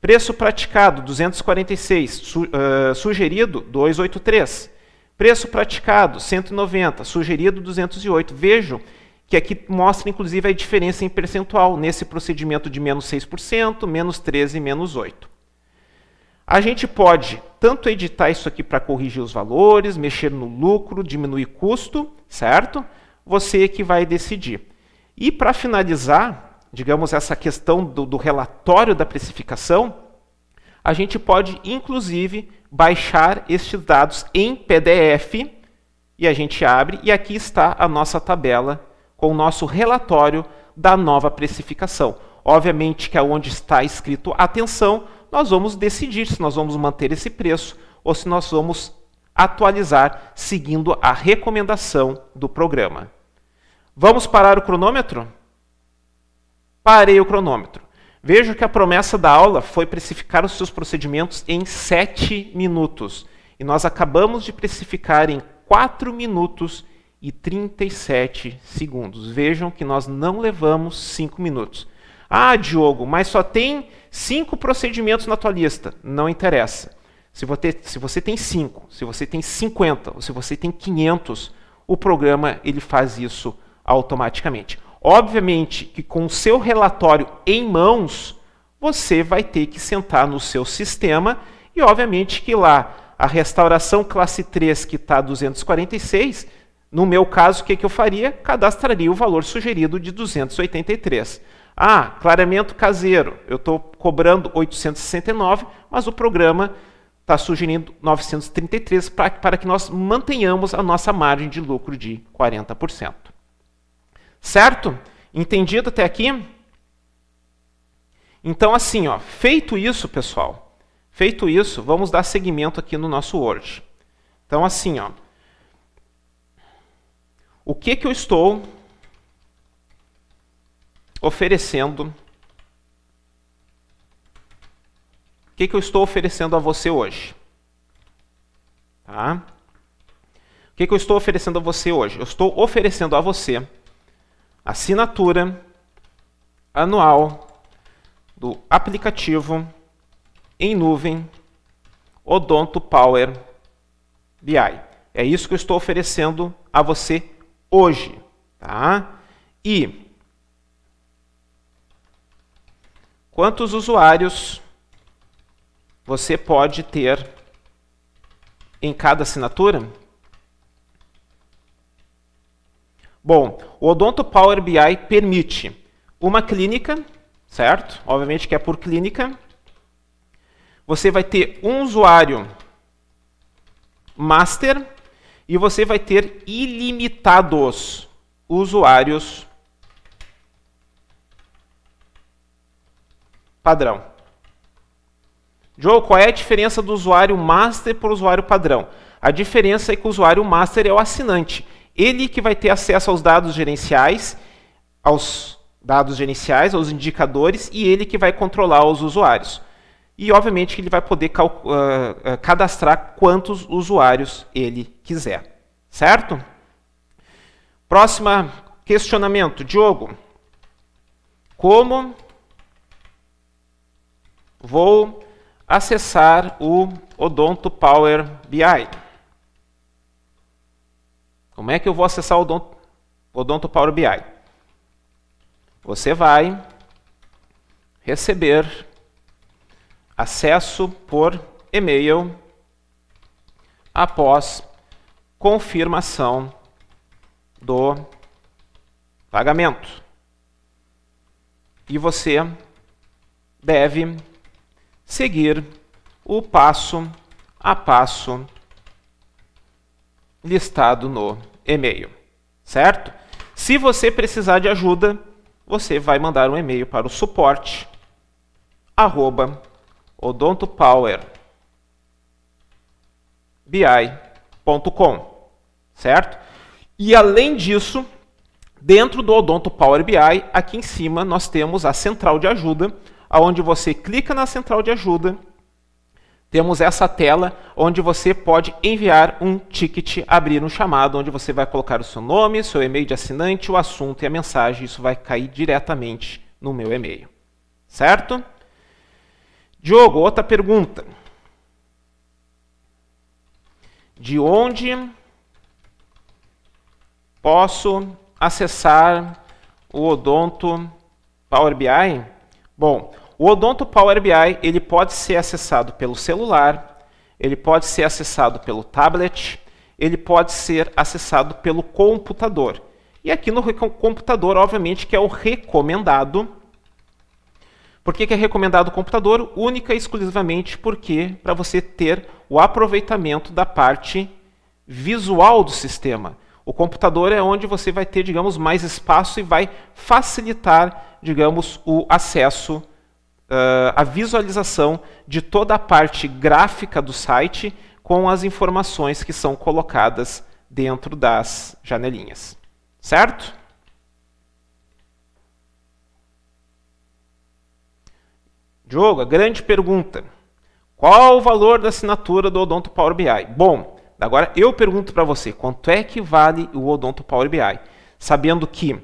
Preço praticado 246, su, uh, sugerido 283. Preço praticado 190, sugerido 208. Vejam que aqui mostra inclusive a diferença em percentual nesse procedimento de menos 6%, menos 13%, menos 8%. A gente pode tanto editar isso aqui para corrigir os valores, mexer no lucro, diminuir custo, certo? Você que vai decidir. E para finalizar, digamos, essa questão do, do relatório da precificação, a gente pode, inclusive, baixar estes dados em PDF e a gente abre e aqui está a nossa tabela com o nosso relatório da nova precificação. Obviamente que aonde está escrito atenção, nós vamos decidir se nós vamos manter esse preço ou se nós vamos atualizar seguindo a recomendação do programa. Vamos parar o cronômetro? Parei o cronômetro. Veja que a promessa da aula foi precificar os seus procedimentos em 7 minutos. E nós acabamos de precificar em 4 minutos e 37 segundos. Vejam que nós não levamos 5 minutos. Ah, Diogo, mas só tem 5 procedimentos na tua lista. Não interessa. Se você, se você tem 5, se você tem 50, ou se você tem 500, o programa ele faz isso automaticamente. Obviamente que com o seu relatório em mãos, você vai ter que sentar no seu sistema e obviamente que lá a restauração classe 3 que está 246 no meu caso, o que, que eu faria? Cadastraria o valor sugerido de 283. Ah, clareamento caseiro, eu estou cobrando 869, mas o programa está sugerindo 933 pra, para que nós mantenhamos a nossa margem de lucro de 40%. Certo? Entendido até aqui? Então, assim, ó, feito isso, pessoal, feito isso, vamos dar seguimento aqui no nosso Word. Então, assim, ó, o que, que eu estou oferecendo? O que, que eu estou oferecendo a você hoje? Tá? O que, que eu estou oferecendo a você hoje? Eu estou oferecendo a você assinatura anual do aplicativo em nuvem Odonto Power BI. É isso que eu estou oferecendo a você hoje, tá? E quantos usuários você pode ter em cada assinatura? Bom, o Odonto Power BI permite uma clínica, certo? Obviamente que é por clínica. Você vai ter um usuário master e você vai ter ilimitados usuários padrão. Joe, qual é a diferença do usuário master para o usuário padrão? A diferença é que o usuário master é o assinante. Ele que vai ter acesso aos dados gerenciais, aos dados gerenciais, aos indicadores, e ele que vai controlar os usuários. E, obviamente, ele vai poder uh, cadastrar quantos usuários ele quiser. Certo? Próximo questionamento. Diogo, como vou acessar o Odonto Power BI? Como é que eu vou acessar o Odonto, Odonto Power BI? Você vai receber acesso por e-mail após confirmação do pagamento. E você deve seguir o passo a passo listado no e-mail, certo? Se você precisar de ajuda, você vai mandar um e-mail para o suporte arroba odontopower.bi.com, certo? E além disso, dentro do Odonto Power BI, aqui em cima nós temos a central de ajuda, onde você clica na central de ajuda, temos essa tela onde você pode enviar um ticket, abrir um chamado, onde você vai colocar o seu nome, seu e-mail de assinante, o assunto e a mensagem. Isso vai cair diretamente no meu e-mail. Certo? Diogo, outra pergunta. De onde posso acessar o Odonto Power BI? Bom, o Odonto Power BI ele pode ser acessado pelo celular, ele pode ser acessado pelo tablet, ele pode ser acessado pelo computador. E aqui no computador, obviamente, que é o recomendado. Por que, que é recomendado o computador? Única e exclusivamente porque para você ter o aproveitamento da parte visual do sistema. O computador é onde você vai ter, digamos, mais espaço e vai facilitar, digamos, o acesso uh, a visualização de toda a parte gráfica do site com as informações que são colocadas dentro das janelinhas. Certo? Diogo, a grande pergunta. Qual o valor da assinatura do Odonto Power BI? Bom, agora eu pergunto para você, quanto é que vale o Odonto Power BI? Sabendo que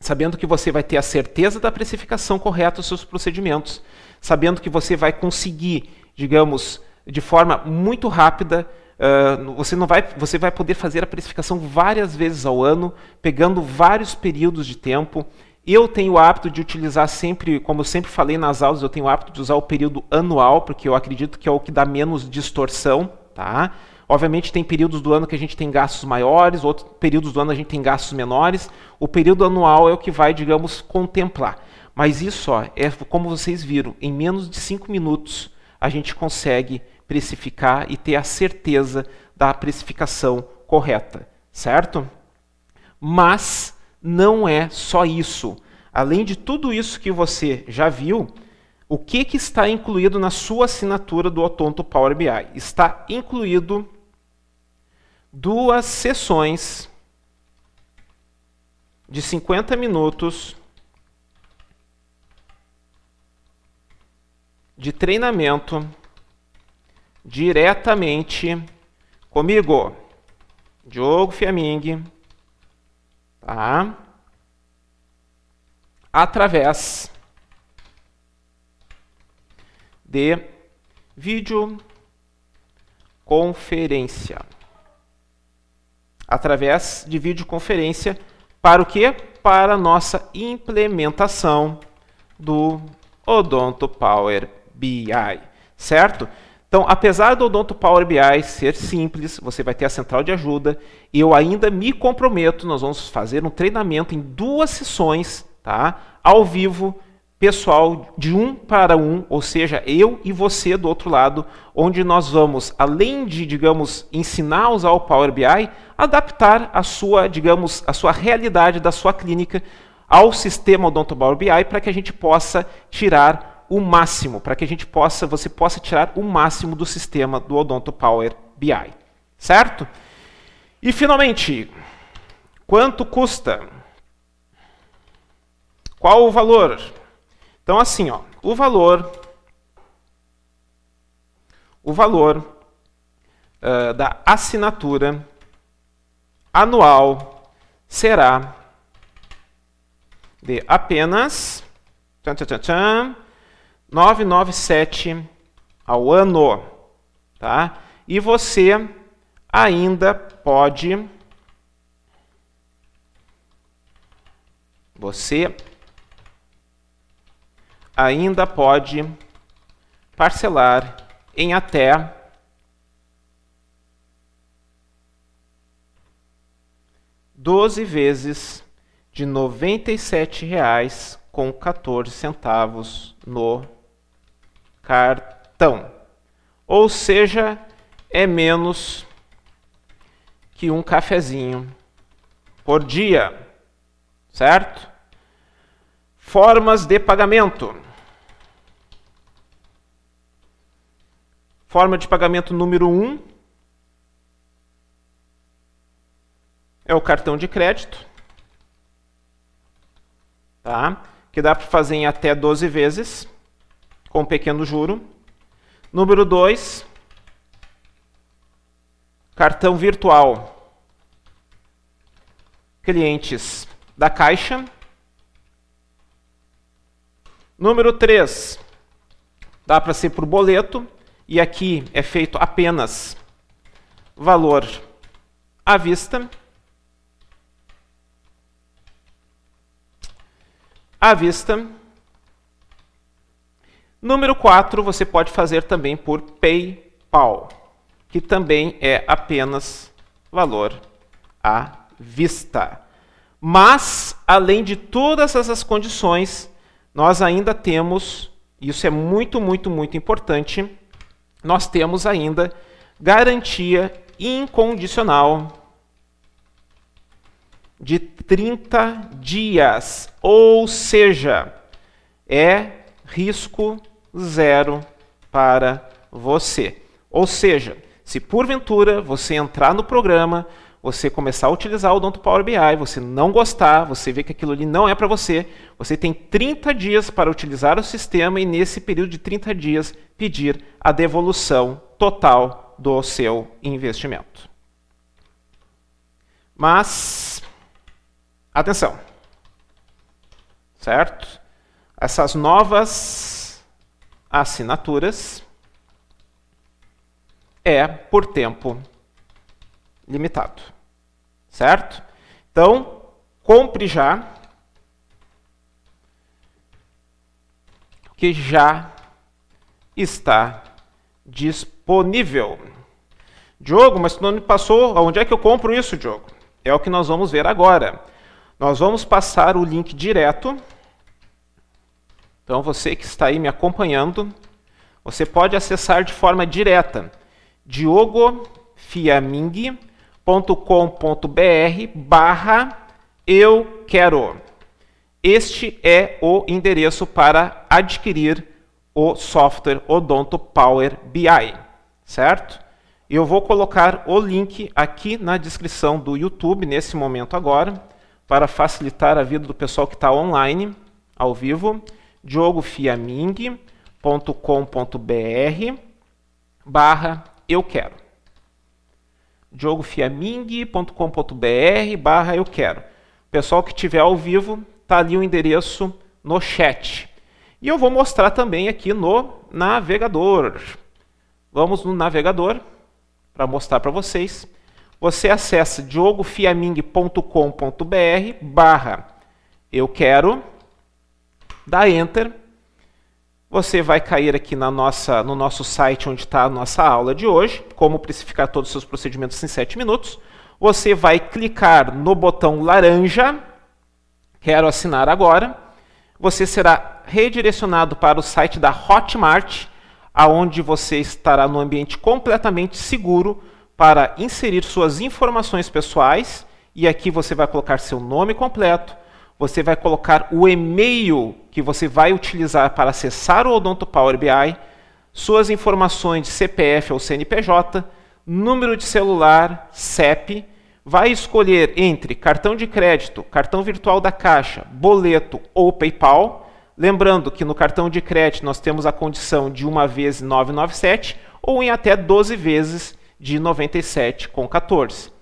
sabendo que você vai ter a certeza da precificação correta dos seus procedimentos, sabendo que você vai conseguir, digamos, de forma muito rápida, uh, você não vai, você vai poder fazer a precificação várias vezes ao ano, pegando vários períodos de tempo. Eu tenho o hábito de utilizar sempre, como eu sempre falei nas aulas, eu tenho o hábito de usar o período anual, porque eu acredito que é o que dá menos distorção, tá? Obviamente tem períodos do ano que a gente tem gastos maiores, outros períodos do ano a gente tem gastos menores. O período anual é o que vai, digamos, contemplar. Mas isso ó, é como vocês viram, em menos de cinco minutos a gente consegue precificar e ter a certeza da precificação correta, certo? Mas não é só isso. Além de tudo isso que você já viu, o que, que está incluído na sua assinatura do Otonto Power BI? Está incluído duas sessões de 50 minutos de treinamento diretamente comigo, Diogo Fiaming, tá? Através de videoconferência através de videoconferência para o quê? Para a nossa implementação do Odonto Power BI, certo? Então, apesar do Odonto Power BI ser simples, você vai ter a central de ajuda, eu ainda me comprometo, nós vamos fazer um treinamento em duas sessões, tá? Ao vivo, pessoal de um para um, ou seja, eu e você do outro lado, onde nós vamos, além de, digamos, ensinar a usar o Power BI, adaptar a sua, digamos, a sua realidade da sua clínica ao sistema Odonto Power BI para que a gente possa tirar o máximo, para que a gente possa, você possa tirar o máximo do sistema do Odonto Power BI, certo? E finalmente, quanto custa? Qual o valor? Então, assim, ó, o valor, o valor uh, da assinatura anual será de apenas tchan, tchan, tchan, 997 ao ano, tá? E você ainda pode você ainda pode parcelar em até doze vezes de R$ 97,14 com 14 centavos no cartão. Ou seja, é menos que um cafezinho por dia, certo? Formas de pagamento. Forma de pagamento número 1 um é o cartão de crédito, tá? que dá para fazer em até 12 vezes. com pequeno juro. Número 2, cartão virtual. Clientes da Caixa. Número 3, dá para ser por boleto, e aqui é feito apenas valor à vista. À vista. Número 4, você pode fazer também por PayPal, que também é apenas valor à vista. Mas, além de todas essas condições, nós ainda temos, isso é muito, muito, muito importante, nós temos ainda garantia incondicional de 30 dias, ou seja, é risco zero para você. Ou seja, se porventura você entrar no programa, você começar a utilizar o Odonto Power BI, você não gostar, você vê que aquilo ali não é para você, você tem 30 dias para utilizar o sistema e nesse período de 30 dias pedir a devolução total do seu investimento. Mas atenção. Certo? Essas novas assinaturas é por tempo limitado. Certo? Então, compre já que já está disponível. Diogo, mas tu não me passou onde é que eu compro isso, Diogo? É o que nós vamos ver agora. Nós vamos passar o link direto. Então, você que está aí me acompanhando, você pode acessar de forma direta diogofiaming.com.br barra eu quero. Este é o endereço para adquirir o software Odonto Power BI, certo? Eu vou colocar o link aqui na descrição do YouTube nesse momento agora, para facilitar a vida do pessoal que está online, ao vivo, diogofiaming.com.br barra eu quero. diogofiaming.com.br barra eu quero. Pessoal que estiver ao vivo, está ali o endereço no chat. E eu vou mostrar também aqui no navegador. Vamos no navegador para mostrar para vocês. Você acessa diogofiaming.com.br barra eu quero, dá Enter. Você vai cair aqui na nossa, no nosso site onde está a nossa aula de hoje, como precificar todos os seus procedimentos em 7 minutos. Você vai clicar no botão laranja, quero assinar agora. Você será redirecionado para o site da Hotmart, aonde você estará no ambiente completamente seguro para inserir suas informações pessoais e aqui você vai colocar seu nome completo, você vai colocar o e-mail que você vai utilizar para acessar o Odonto Power BI, suas informações de CPF ou CNPJ, número de celular, CEP, vai escolher entre cartão de crédito, cartão virtual da Caixa, boleto ou PayPal Lembrando que no cartão de crédito nós temos a condição de uma vez 997 ou em até 12 vezes de 97,14.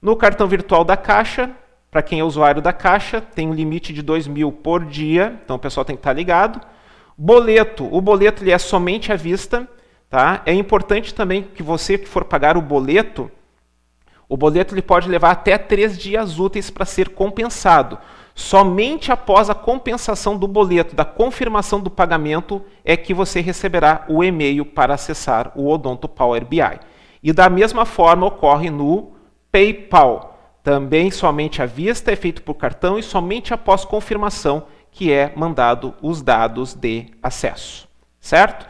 No cartão virtual da Caixa, para quem é usuário da Caixa, tem um limite de 2 mil por dia, então o pessoal tem que estar ligado. Boleto, o boleto ele é somente à vista. Tá? É importante também que você que for pagar o boleto, o boleto ele pode levar até três dias úteis para ser compensado. Somente após a compensação do boleto, da confirmação do pagamento, é que você receberá o e-mail para acessar o Odonto Power BI. E da mesma forma ocorre no PayPal. Também somente à vista é feito por cartão e somente após confirmação que é mandado os dados de acesso. Certo?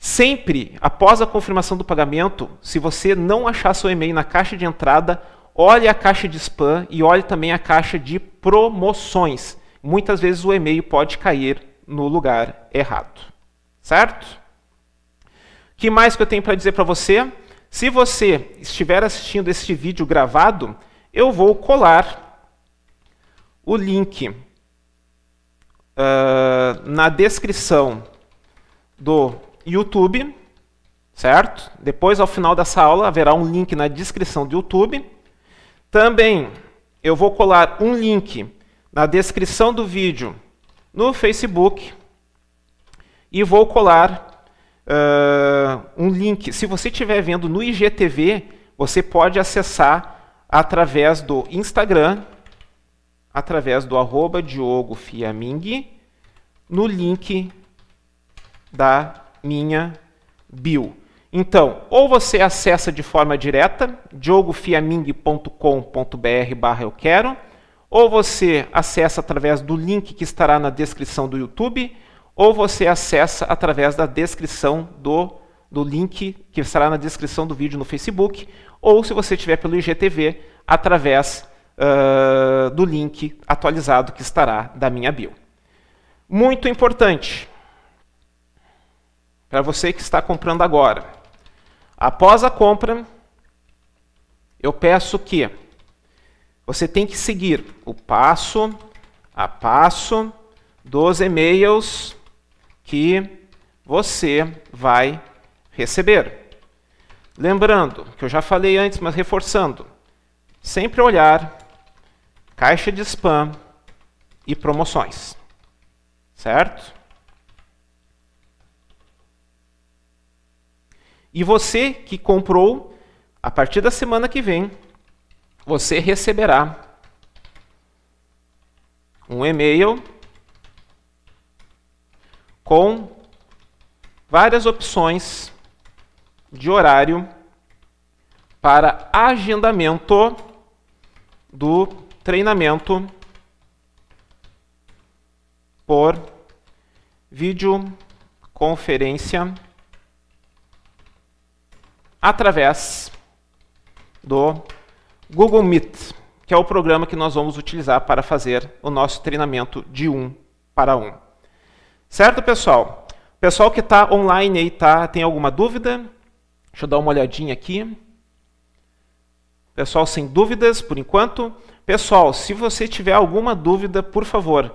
Sempre após a confirmação do pagamento, se você não achar seu e-mail na caixa de entrada, olhe a caixa de spam e olhe também a caixa de promoções. Muitas vezes o e-mail pode cair no lugar errado. Certo? O que mais que eu tenho para dizer para você? Se você estiver assistindo este vídeo gravado, eu vou colar o link uh, na descrição do YouTube, certo? Depois, ao final dessa aula, haverá um link na descrição do YouTube. Também eu vou colar um link na descrição do vídeo no Facebook e vou colar uh, um link. Se você estiver vendo no IGTV, você pode acessar através do Instagram, através do arroba Diogo Fiaming, no link da minha bio. Então, ou você acessa de forma direta, diogofiaming.com.br barra eu quero, ou você acessa através do link que estará na descrição do YouTube, ou você acessa através da descrição do, do link que estará na descrição do vídeo no Facebook, ou se você estiver pelo IGTV, através uh, do link atualizado que estará da minha bio. Muito importante, para você que está comprando agora, Após a compra, eu peço que você tem que seguir o passo a passo dos e-mails que você vai receber. Lembrando que eu já falei antes, mas reforçando, sempre olhar caixa de spam e promoções. Certo? E você que comprou, a partir da semana que vem, você receberá um e-mail com várias opções de horário para agendamento do treinamento por videoconferência através do Google Meet, que é o programa que nós vamos utilizar para fazer o nosso treinamento de um para um. Certo, pessoal? Pessoal que está online aí, tá, tem alguma dúvida? Deixa eu dar uma olhadinha aqui. Pessoal, sem dúvidas, por enquanto. Pessoal, se você tiver alguma dúvida, por favor,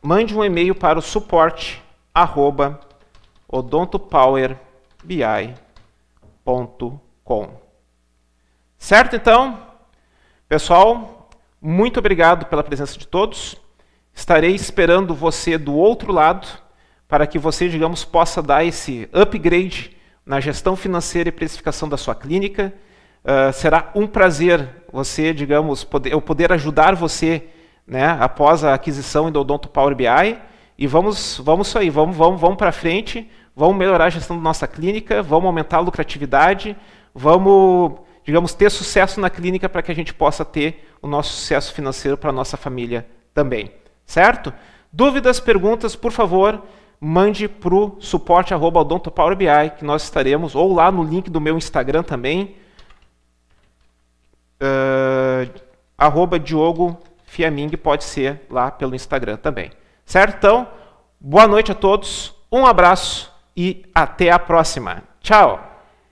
mande um e-mail para o suporte arroba odontopowerbi.com. Certo, então? Pessoal, muito obrigado pela presença de todos. Estarei esperando você do outro lado para que você, digamos, possa dar esse upgrade na gestão financeira e precificação da sua clínica. Uh, será um prazer você, digamos, poder, eu poder ajudar você né, após a aquisição do Odonto Power BI. E vamos, vamos isso aí, vamos, vamos, vamos para frente vamos melhorar a gestão da nossa clínica, vamos aumentar a lucratividade, vamos, digamos, ter sucesso na clínica para que a gente possa ter o nosso sucesso financeiro para a nossa família também. Certo? Dúvidas, perguntas, por favor, mande para o suporte odontopowerbi, que nós estaremos, ou lá no link do meu Instagram também, uh, arroba Diogo Fiaming, pode ser lá pelo Instagram também. Certo? Então, boa noite a todos, um abraço e até a próxima. Tchau!